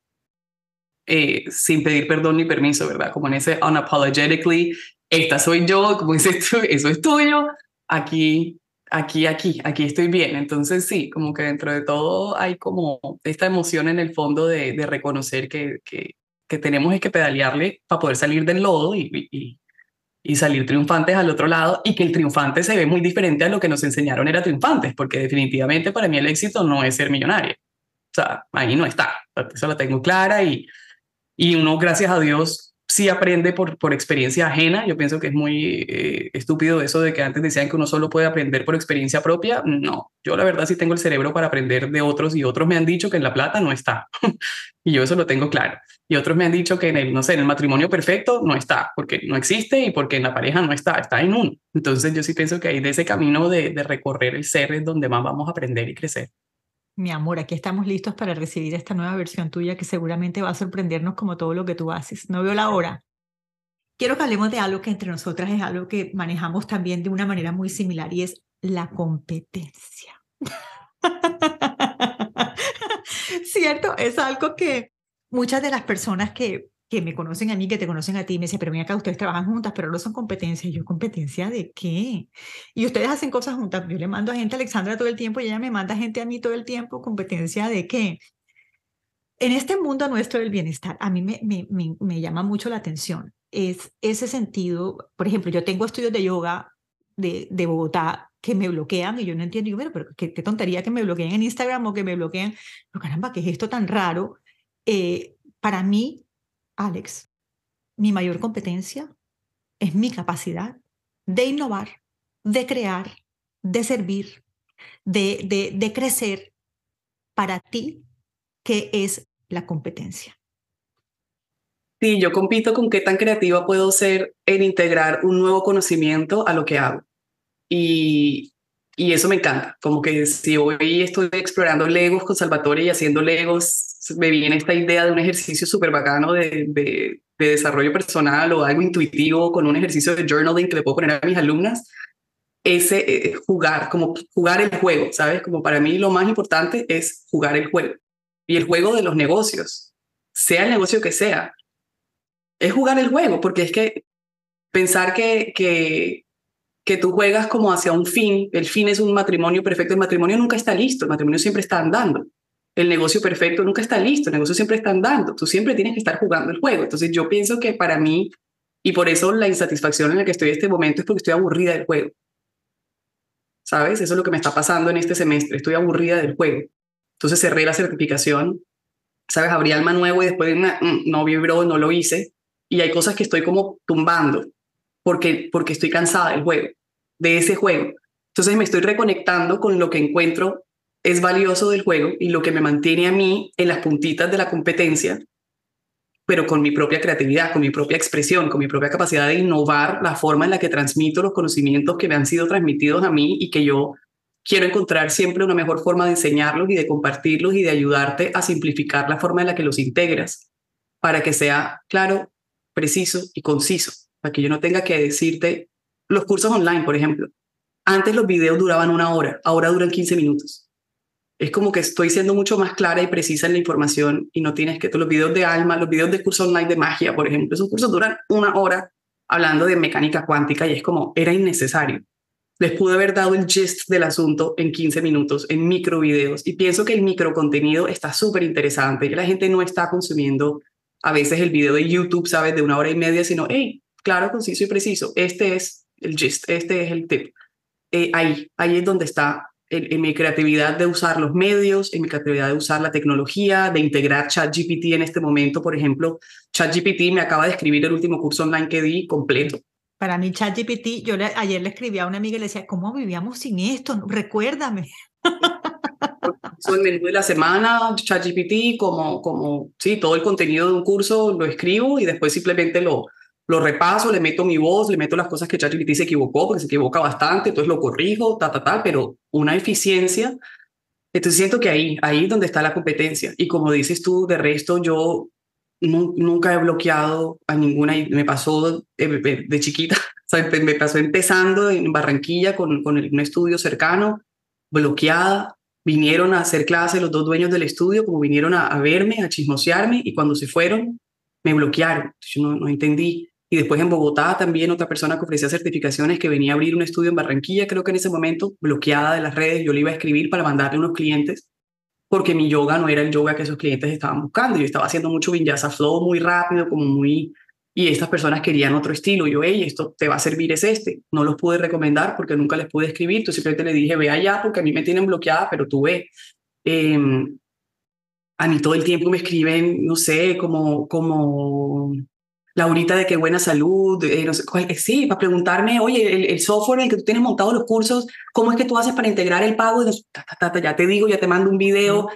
eh, sin pedir perdón ni permiso, ¿verdad? Como en ese unapologetically, esta soy yo, como dices tú, eso es tuyo, aquí, aquí, aquí, aquí estoy bien. Entonces sí, como que dentro de todo hay como esta emoción en el fondo de, de reconocer que, que, que tenemos es que pedalearle para poder salir del lodo y, y, y, salir triunfantes al otro lado y que el triunfante se ve muy diferente a lo que nos enseñaron era triunfantes, porque definitivamente para mí el éxito no es ser millonario. O sea, ahí no está, eso lo tengo clara y, y uno, gracias a Dios, sí aprende por, por experiencia ajena. Yo pienso que es muy eh, estúpido eso de que antes decían que uno solo puede aprender por experiencia propia. No, yo la verdad sí tengo el cerebro para aprender de otros y otros me han dicho que en la plata no está. y yo eso lo tengo claro. Y otros me han dicho que en el, no sé, en el matrimonio perfecto no está, porque no existe y porque en la pareja no está, está en uno. Entonces yo sí pienso que ahí de ese camino de, de recorrer el ser es donde más vamos a aprender y crecer. Mi amor, aquí estamos listos para recibir esta nueva versión tuya que seguramente va a sorprendernos como todo lo que tú haces. No veo la hora. Quiero que hablemos de algo que entre nosotras es algo que manejamos también de una manera muy similar y es la competencia. ¿Cierto? Es algo que muchas de las personas que que me conocen a mí, que te conocen a ti, me dicen, pero mira acá, ustedes trabajan juntas, pero no son competencias. yo, ¿competencia de qué? Y ustedes hacen cosas juntas. Yo le mando a gente a Alexandra todo el tiempo y ella me manda gente a mí todo el tiempo. ¿Competencia de qué? En este mundo nuestro del bienestar, a mí me, me, me, llama mucho la atención. Es ese sentido, por ejemplo, yo tengo estudios de yoga de, de Bogotá que me bloquean y yo no entiendo, pero, pero ¿qué, qué, tontería que me bloqueen en Instagram o que me bloqueen, pero caramba, ¿qué es esto tan raro? Eh, para mí, Alex, mi mayor competencia es mi capacidad de innovar, de crear, de servir, de, de, de crecer para ti, que es la competencia. Sí, yo compito con qué tan creativa puedo ser en integrar un nuevo conocimiento a lo que hago. Y, y eso me encanta, como que si hoy estoy explorando Legos con Salvatore y haciendo Legos me viene esta idea de un ejercicio súper bacano de, de, desarrollo personal o algo intuitivo con un ejercicio de journaling que le puedo poner a mis alumnas, ese eh, jugar, como jugar el juego, ¿sabes? Como para mí lo más importante es jugar el juego. Y el juego de los negocios, sea el negocio que sea, es jugar el juego, porque es que pensar que, que, que tú juegas como hacia un fin, el fin es un matrimonio perfecto, el matrimonio nunca está listo, el matrimonio siempre está andando el negocio perfecto nunca está listo, el negocio siempre está andando, tú siempre tienes que estar jugando el juego. Entonces yo pienso que para mí, y por eso la insatisfacción en la que estoy en este momento es porque estoy aburrida del juego. ¿Sabes? Eso es lo que me está pasando en este semestre, estoy aburrida del juego. Entonces cerré la certificación, ¿sabes? Abrí alma nuevo y después mm, no vibró, no lo hice. Y hay cosas que estoy como tumbando porque, porque estoy cansada del juego, de ese juego. Entonces me estoy reconectando con lo que encuentro es valioso del juego y lo que me mantiene a mí en las puntitas de la competencia, pero con mi propia creatividad, con mi propia expresión, con mi propia capacidad de innovar la forma en la que transmito los conocimientos que me han sido transmitidos a mí y que yo quiero encontrar siempre una mejor forma de enseñarlos y de compartirlos y de ayudarte a simplificar la forma en la que los integras para que sea claro, preciso y conciso, para que yo no tenga que decirte los cursos online, por ejemplo. Antes los videos duraban una hora, ahora duran 15 minutos. Es como que estoy siendo mucho más clara y precisa en la información y no tienes que los videos de alma, los videos de curso online de magia, por ejemplo, esos cursos duran una hora hablando de mecánica cuántica y es como era innecesario les pude haber dado el gist del asunto en 15 minutos, en micro videos. Y pienso que el micro contenido está súper interesante. La gente no está consumiendo a veces el video de YouTube, ¿sabes? De una hora y media, sino, hey, claro, conciso y preciso. Este es el gist, este es el tip. Eh, ahí, ahí es donde está en, mi creatividad de usar los medios, en mi creatividad de usar la tecnología, de integrar ChatGPT en este momento. Por ejemplo, ChatGPT me acaba de escribir el último curso online que di completo para mí, ChatGPT, yo ayer le escribí a una amiga y le decía, ¿cómo vivíamos sin esto? Recuérdame. Soy el menú de la semana, ChatGPT, como, como, sí, todo el contenido de un curso lo escribo y después simplemente lo, lo repaso, le meto mi voz, le meto las cosas que ChatGPT se equivocó, porque se equivoca bastante, entonces lo corrijo, ta, ta, ta, pero una eficiencia. Entonces siento que ahí, ahí es donde está la competencia. Y como dices tú, de resto, yo nunca he bloqueado a ninguna, me pasó de, chiquita, me pasó empezando en Barranquilla con, con un estudio cercano, bloqueada, vinieron a hacer clase los dos dueños del estudio, como vinieron a, verme, a chismosearme, y cuando se fueron, me bloquearon, yo no, no entendí. Y después en Bogotá también otra persona que ofrecía certificaciones que venía a abrir un estudio en Barranquilla, creo que en ese momento, bloqueada de las redes, yo le iba a escribir para mandarle unos clientes porque mi yoga no era el yoga que esos clientes estaban buscando. Yo estaba haciendo mucho vinyasa flow muy rápido, como muy... Y estas personas querían otro estilo. Yo, hey, esto te va a servir es este. No los pude recomendar porque nunca les pude escribir. Entonces simplemente le dije, ve allá porque a mí me tienen bloqueada, pero tú ve. Em, a mí todo el tiempo me escriben, no sé, como, como Laurita de qué buena salud, eh, no sé, eh, sí, para preguntarme, oye, el, software en el que tú tienes montado los cursos, ¿cómo es que tú haces para integrar el pago? ya te digo, ya te mando un video.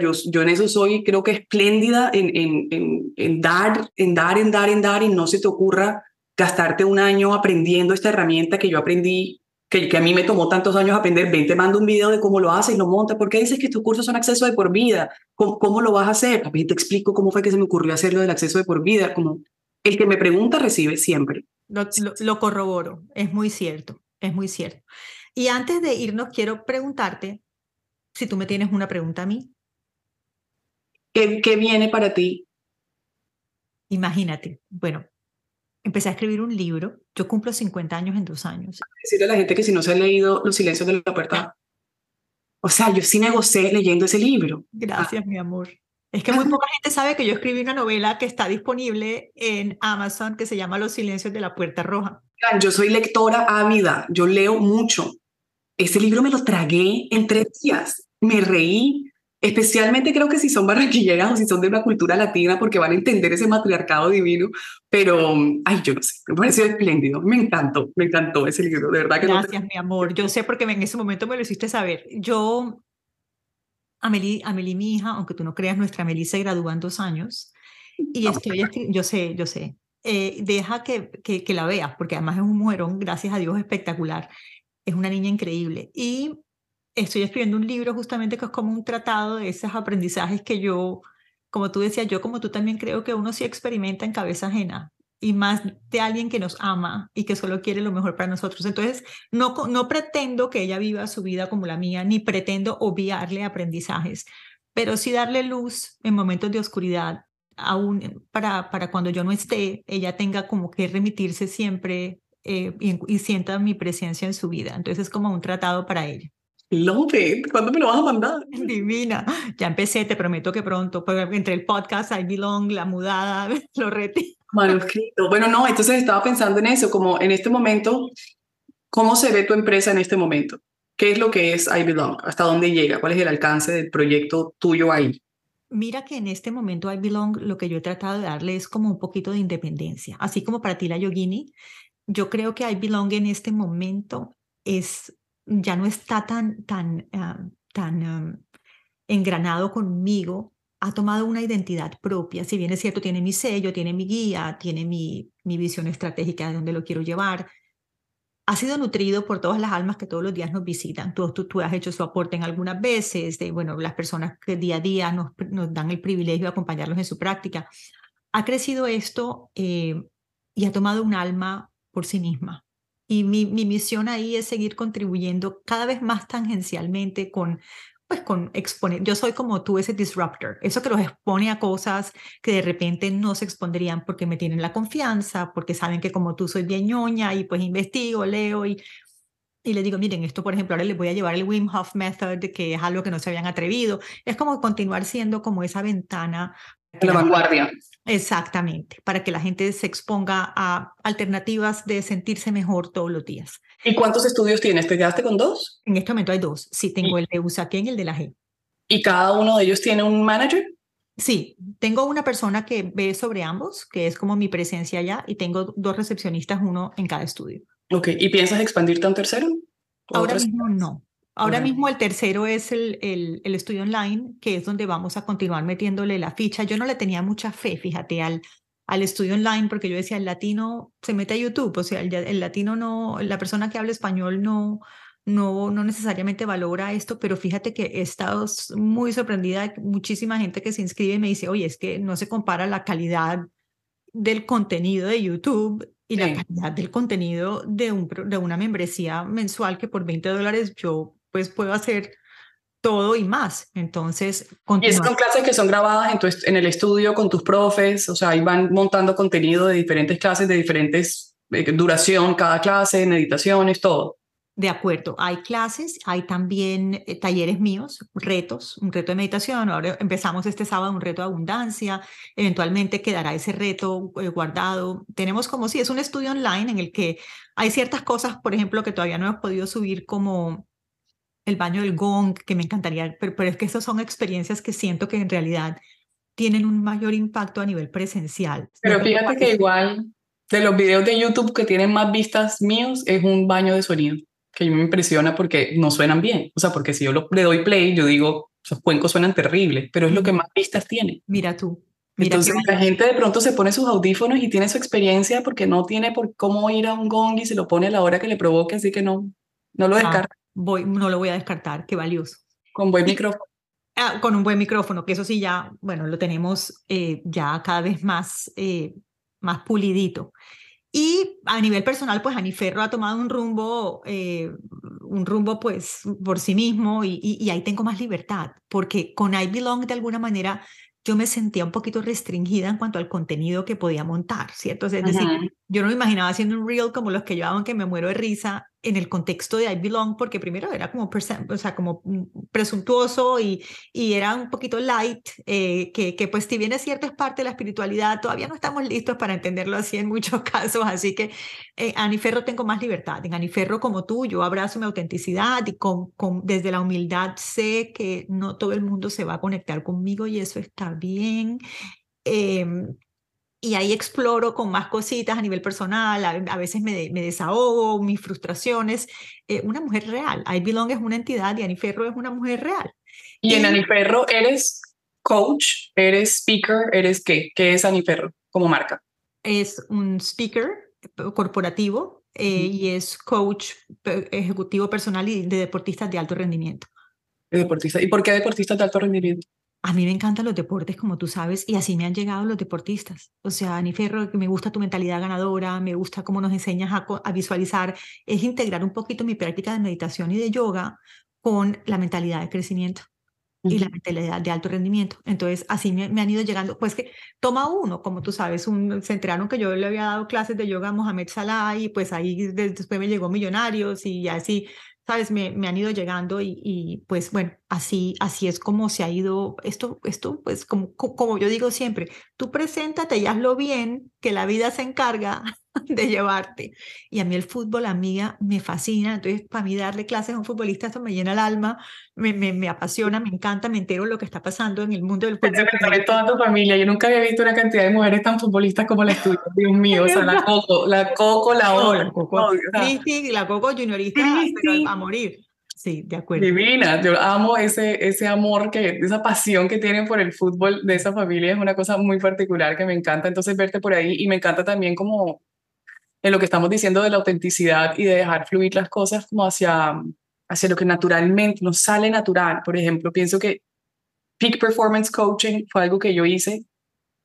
Yo, yo en eso soy, creo que espléndida en, en, en, dar, en dar, en dar, en dar, y no se te ocurra gastarte un año aprendiendo esta herramienta que yo aprendí, que, que a mí me tomó tantos años aprender. Ven, te mando un video de cómo lo haces, lo montas. ¿Por qué dices que tus cursos son acceso de por vida? ¿Cómo, cómo lo vas a hacer? A te explico cómo fue que se me ocurrió hacerlo del acceso de por vida. Como el que me pregunta recibe siempre. Lo, corroboro, es muy cierto, es muy cierto. Y antes de irnos, quiero preguntarte si tú me tienes una pregunta a mí. ¿Qué, qué viene para ti? Imagínate, bueno, empecé a escribir un libro, yo cumplo 50 años en dos años. Decirle a la gente que si no se ha leído Los silencios de la puerta, o sea, yo sí negocié leyendo ese libro. Gracias, mi amor. Es que muy poca gente sabe que yo escribí una novela que está disponible en Amazon que se llama Los silencios de la puerta roja. Yo soy lectora ávida, yo leo mucho. Ese libro me lo tragué en tres días, me reí, especialmente creo que si son barranquilleras o si son de una cultura latina porque van a entender ese matriarcado divino, pero, ay, yo no sé, me pareció espléndido, me encantó, me encantó ese libro, de verdad que Gracias, mi amor, yo sé porque en ese momento me lo hiciste saber. Yo Amelie, Amelie, mi hija, aunque tú no creas, nuestra Amelie se gradúa en dos años. Y estoy, yo sé, yo sé. Eh, deja que, que, que, la veas, porque además es un mujerón, gracias a Dios, espectacular. Es una niña increíble. Y estoy escribiendo un libro justamente que es como un tratado de esos aprendizajes que yo, como tú decías, yo como tú también creo que uno sí experimenta en cabeza ajena y más de alguien que nos ama y que solo quiere lo mejor para nosotros. Entonces, no, no pretendo que ella viva su vida como la mía, ni pretendo obviarle aprendizajes, pero sí darle luz en momentos de oscuridad, aún para, para cuando yo no esté, ella tenga como que remitirse siempre eh, y, sienta mi presencia en su vida. Entonces, es como un tratado para ella. Love it. ¿Cuándo me lo vas a mandar? Divina. Ya empecé, te prometo que pronto. Entre el podcast, I Belong, la mudada, lo retiro manuscrito. Bueno, no, entonces estaba pensando en eso, como en este momento, ¿cómo se ve tu empresa en este momento? ¿Qué es lo que es I Belong? ¿Hasta dónde llega? ¿Cuál es el alcance del proyecto tuyo ahí? Mira que en este momento I Belong lo que yo he tratado de darle es como un poquito de independencia, así como para ti la yogini. Yo creo que I Belong en este momento es ya no está tan tan ah, tan ah, engranado conmigo ha tomado una identidad propia. Si bien es cierto, tiene mi sello, tiene mi guía, tiene mi, mi visión estratégica de dónde lo quiero llevar. ha sido nutrido por todas las almas que todos los días nos visitan. Tú has hecho su aporte en algunas veces, de, bueno, las personas que día a día nos, nos dan el privilegio de acompañarlos en su práctica. Ha crecido esto eh, y ha tomado un alma por sí misma. Y mi, mi misión ahí es seguir contribuyendo cada vez más tangencialmente con pues con exponer, yo soy como tú ese disruptor, eso que los expone a cosas que de repente no se expondrían porque me tienen la confianza, porque saben que como tú soy bien ñoña y pues investigo, leo y, y les digo, miren, esto por ejemplo ahora les voy a llevar el Wim Hof Method, que es algo que no se habían atrevido, es como continuar siendo como esa ventana. La vanguardia. Exactamente, para que la gente se exponga a alternativas de sentirse mejor todos los días. ¿Y cuántos estudios tienes? ¿Te quedaste con dos? En este momento hay dos. Sí, tengo el de Usaquén y el de la G. ¿Y cada uno de ellos tiene un manager? Sí, tengo una persona que ve sobre ambos, que es como mi presencia allá, y tengo dos recepcionistas, uno en cada estudio. Ok, ¿y piensas expandirte a un tercero? Ahora mismo no. Ahora mismo el tercero es el, el, el, estudio online, que es donde vamos a continuar metiéndole la ficha. Yo no le tenía mucha fe, fíjate, al, al estudio online, porque yo decía, el latino se mete a YouTube, o sea, el, el latino no, la persona que habla español no, no, no necesariamente valora esto, pero fíjate que he estado muy sorprendida. Muchísima gente que se inscribe y me dice, oye, es que no se compara la calidad del contenido de YouTube y la calidad del contenido de, un, de una membresía mensual que por 20 dólares yo pues puedo hacer todo y más. Entonces, y son clases que son grabadas en, tu, en el estudio con tus profes, o sea, ahí van montando contenido de diferentes clases, de diferentes eh, duración, cada clase, meditaciones, todo. De acuerdo, hay clases, hay también eh, talleres míos, retos, un reto de meditación. Ahora empezamos este sábado un reto de abundancia, eventualmente quedará ese reto eh, guardado. Tenemos como si es un estudio online en el que hay ciertas cosas, por ejemplo, que todavía no hemos podido subir como el baño del gong, que me encantaría, pero, pero es que esas son experiencias que siento que en realidad tienen un mayor impacto a nivel presencial. Pero fíjate que igual de los videos de YouTube que tienen más vistas míos es un baño de sonido, que me impresiona porque no suenan bien. O sea, porque si yo le doy play, yo digo, esos cuencos suenan terribles, pero es lo que más vistas tiene. Mira tú. Mira Entonces la gente de pronto se pone sus audífonos y tiene su experiencia porque no tiene por cómo ir a un gong y se lo pone a la hora que le provoque, así que no, no lo ah. Voy, no lo voy a descartar, qué valioso. Con buen micrófono. Ah, con un buen micrófono, que eso sí ya, bueno, lo tenemos eh, ya cada vez más, eh, más pulidito. Y a nivel personal, pues Aniferro ha tomado un rumbo, eh, un rumbo pues por sí mismo y, y, y, ahí tengo más libertad, porque con I Belong de alguna manera yo me sentía un poquito restringida en cuanto al contenido que podía montar, ¿cierto? Es decir, yo no me imaginaba haciendo un reel como los que llevaban que me muero de risa en el contexto de I Belong, porque primero era como, o sea, como presuntuoso y, y era un poquito light, eh, que, que pues si bien es cierto es parte de la espiritualidad, todavía no estamos listos para entenderlo así en muchos casos, así que en Aniferro tengo más libertad, en Aniferro como tú, yo abrazo mi autenticidad y con, con, desde la humildad sé que no todo el mundo se va a conectar conmigo y eso está bien. Eh, y ahí exploro con más cositas a nivel personal, a, veces me, me, desahogo, mis frustraciones. Eh, una mujer real. I Belong es una entidad y Aniferro es una mujer real. Y, en Aniferro eres coach, eres speaker, eres qué? ¿Qué es Aniferro como marca? Es un speaker corporativo eh, y es coach ejecutivo personal y de deportistas de alto rendimiento. De deportistas. ¿Y por qué deportistas de alto rendimiento? A mí me encantan los deportes, como tú sabes, y así me han llegado los deportistas. O sea, Aniferro, me gusta tu mentalidad ganadora, me gusta cómo nos enseñas a, visualizar, es integrar un poquito mi práctica de meditación y de yoga con la mentalidad de crecimiento y la mentalidad de alto rendimiento. Entonces, así me, han ido llegando. Pues que toma uno, como tú sabes, un, se enteraron que yo le había dado clases de yoga a Mohamed Salah y pues ahí después me llegó Millonarios y así sabes, me, me, han ido llegando y, y, pues bueno, así, así es como se ha ido esto, esto pues como, como yo digo siempre, tú preséntate y hazlo bien, que la vida se encarga de llevarte. Y a mí el fútbol, amiga, me fascina. Entonces, para mí darle clases a un futbolista, esto me llena el alma, me, me, me apasiona, me encanta, me entero lo que está pasando en el mundo del fútbol. Pero toda tu familia. Yo nunca había visto una cantidad de mujeres tan futbolistas como la tuya. Dios mío, o sea, la Coco, la Coco, la otra. La Coco, la Coco juniorista, pero a morir. Sí, de acuerdo. Divina, yo amo ese, ese amor, que, esa pasión que tienen por el fútbol de esa familia, es una cosa muy particular que me encanta, entonces verte por ahí y me encanta también como en lo que estamos diciendo de la autenticidad y de dejar fluir las cosas como hacia, hacia lo que naturalmente nos sale natural. Por ejemplo, pienso que Peak Performance Coaching fue algo que yo hice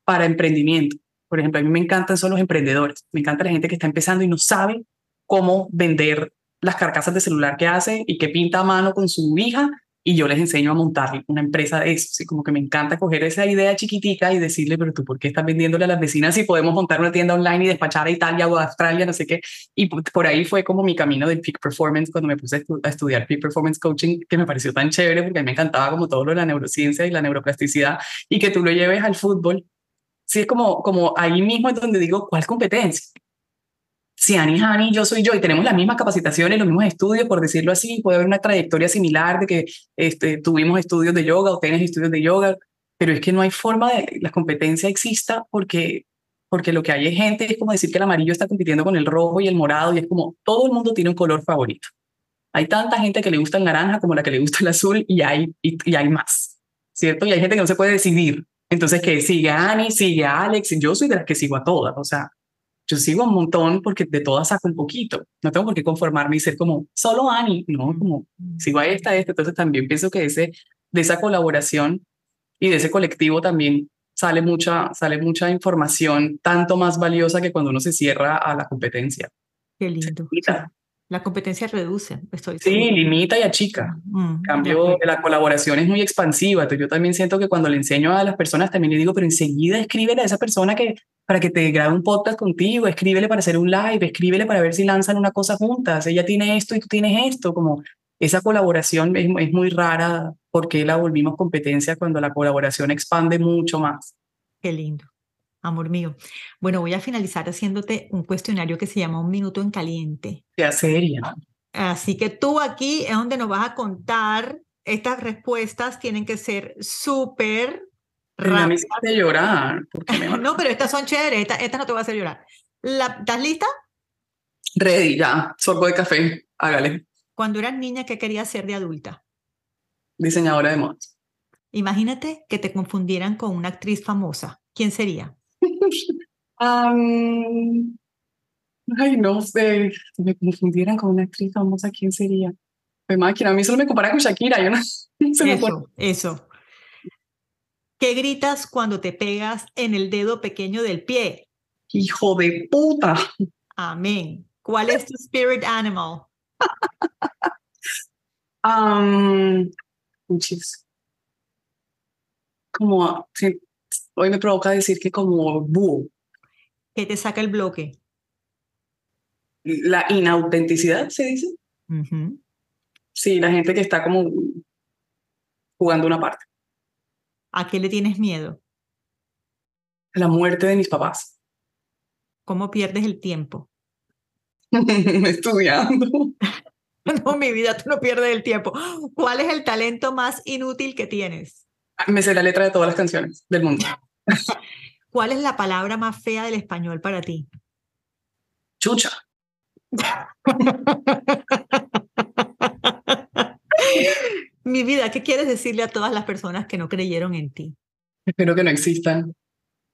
para emprendimiento. Por ejemplo, a mí me encantan son los emprendedores. Me encanta la gente que está empezando y no sabe cómo vender las carcasas de celular que hace y que pinta a mano con su hija y yo les enseño a montar una empresa de eso. Así como que me encanta coger esa idea chiquitica y decirle, pero tú, ¿por qué estás vendiéndole a las vecinas si podemos montar una tienda online y despachar a Italia o a Australia, no sé qué? Y por ahí fue como mi camino del peak performance cuando me puse a estudiar peak performance coaching, que me pareció tan chévere porque a mí me encantaba como todo lo de la neurociencia y la neuroplasticidad y que tú lo lleves al fútbol. Sí, es como, como ahí mismo es donde digo, ¿cuál competencia? Si Ani es Ani, yo soy yo y tenemos las mismas capacitaciones, los mismos estudios, por decirlo así, puede haber una trayectoria similar de que este, tuvimos estudios de yoga o tienes estudios de yoga, pero es que no hay forma de que la competencia exista porque, porque lo que hay es gente, es como decir que el amarillo está compitiendo con el rojo y el morado y es como todo el mundo tiene un color favorito. Hay tanta gente que le gusta el naranja como la que le gusta el azul y hay, y, hay más, ¿cierto? Y hay gente que no se puede decidir. Entonces, que sigue a Ani, sigue Alex, yo soy de las que sigo a todas, o sea, yo sigo un montón porque de todas saco un poquito. No tengo por qué conformarme y ser como solo Ani, no, como sigo a esta, esta. Entonces también pienso que ese, de esa colaboración y de ese colectivo también sale mucha, sale mucha información, tanto más valiosa que cuando uno se cierra a la competencia. Qué lindo. La competencia reduce, estoy Sí, limita y achica. Mm, en cambio, la colaboración es muy expansiva. Entonces, yo también siento que cuando le enseño a las personas, también le digo, pero enseguida escríbele a esa persona que para que te grabe un podcast contigo, escríbele para hacer un live, escríbele para ver si lanzan una cosa juntas. Ella tiene esto y tú tienes esto. Como esa colaboración es, es muy rara porque la volvimos competencia cuando la colaboración expande mucho más. Qué lindo amor mío. Bueno, voy a finalizar haciéndote un cuestionario que se llama Un Minuto en Caliente. Ya sería. Así que tú aquí es donde nos vas a contar. Estas respuestas tienen que ser súper rápidas. Me llorar. no, pero estas son chéveres. Estas esta no te va a hacer llorar. La, ¿Estás lista? Ready, ya. Sorbo de café. Hágale. Cuando eras niña, ¿qué querías ser de adulta? Diseñadora de modas. Imagínate que te confundieran con una actriz famosa. ¿Quién sería? ay, no sé, si me confundieran con una actriz famosa, ¿quién sería? Me máquina, a mí solo me compara con Shakira, yo no, eso, eso. ¿Qué gritas cuando te pegas en el dedo pequeño del pie? Hijo de puta. Amén. ¿Cuál es tu spirit animal? um, como, hoy me provoca decir que como búho. ¿Qué te saca el bloque? La inautenticidad, se dice. Sí, la gente que está como jugando una parte. ¿A qué le tienes miedo? La muerte de mis papás. ¿Cómo pierdes el tiempo? Estudiando. No, mi vida, tú no pierdes el tiempo. ¿Cuál es el talento más inútil que tienes? Me sé la letra de todas las canciones del mundo. ¿Cuál es la palabra más fea del español para ti? Chucha. Mi vida, ¿qué quieres decirle a todas las personas que no creyeron en ti? Espero que no existan.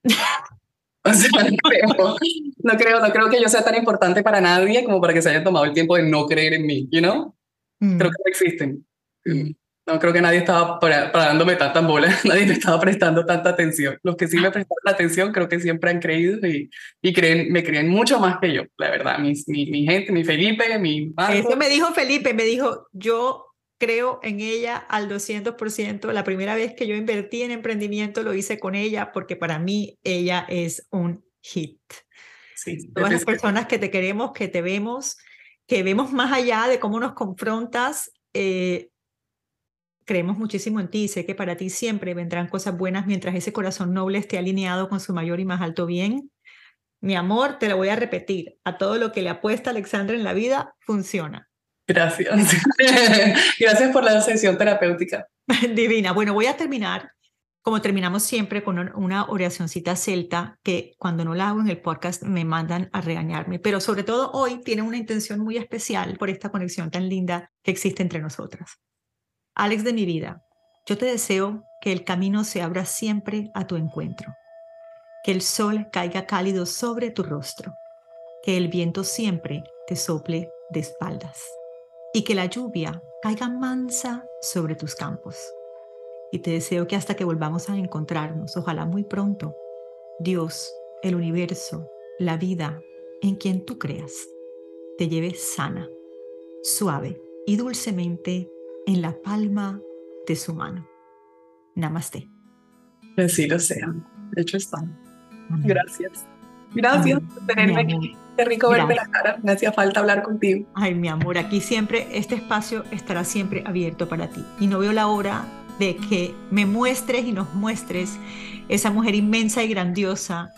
O sea, no creo, no creo, no creo que yo sea tan importante para nadie como para que se hayan tomado el tiempo de no creer en mí, you know? Mm. Creo que no existen. Mm. No creo que nadie estaba para, dándome tanta bola, nadie me estaba prestando tanta atención. Los que sí me prestaron atención creo que siempre han creído y, y creen, me creen mucho más que yo, la verdad. Mi, mi, gente, mi Felipe, mi Eso me dijo Felipe, me dijo, yo creo en ella al 200%. La primera vez que yo invertí en emprendimiento lo hice con ella porque para mí ella es un hit. Sí, Todas las personas que te queremos, que te vemos, que vemos más allá de cómo nos confrontas, eh, Creemos muchísimo en ti y sé que para ti siempre vendrán cosas buenas mientras ese corazón noble esté alineado con su mayor y más alto bien. Mi amor, te lo voy a repetir, a todo lo que le apuesta Alexandra en la vida, funciona. Gracias. Gracias por la sesión terapéutica. Divina. Bueno, voy a terminar como terminamos siempre con una oracióncita celta que cuando no la hago en el podcast me mandan a regañarme, pero sobre todo hoy tiene una intención muy especial por esta conexión tan linda que existe entre nosotras. Alex de mi vida, yo te deseo que el camino se abra siempre a tu encuentro, que el sol caiga cálido sobre tu rostro, que el viento siempre te sople de espaldas y que la lluvia caiga mansa sobre tus campos. Y te deseo que hasta que volvamos a encontrarnos, ojalá muy pronto, Dios, el universo, la vida en quien tú creas, te lleve sana, suave y dulcemente en la palma de su mano. Namaste. Así lo sea. De hecho está. Gracias. Gracias por tenerme aquí. Qué rico verte la cara. Me hacía falta hablar contigo. Ay, mi amor, aquí siempre, este espacio estará siempre abierto para ti. Y no veo la hora de que me muestres y nos muestres esa mujer inmensa y grandiosa.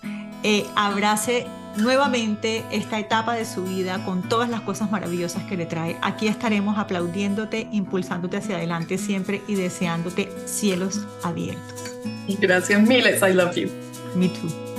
Eh, abrace nuevamente esta etapa de su vida con todas las cosas maravillosas que le trae. Aquí estaremos aplaudiéndote, impulsándote hacia adelante siempre y deseándote cielos abiertos. Gracias miles. I love you. Me too.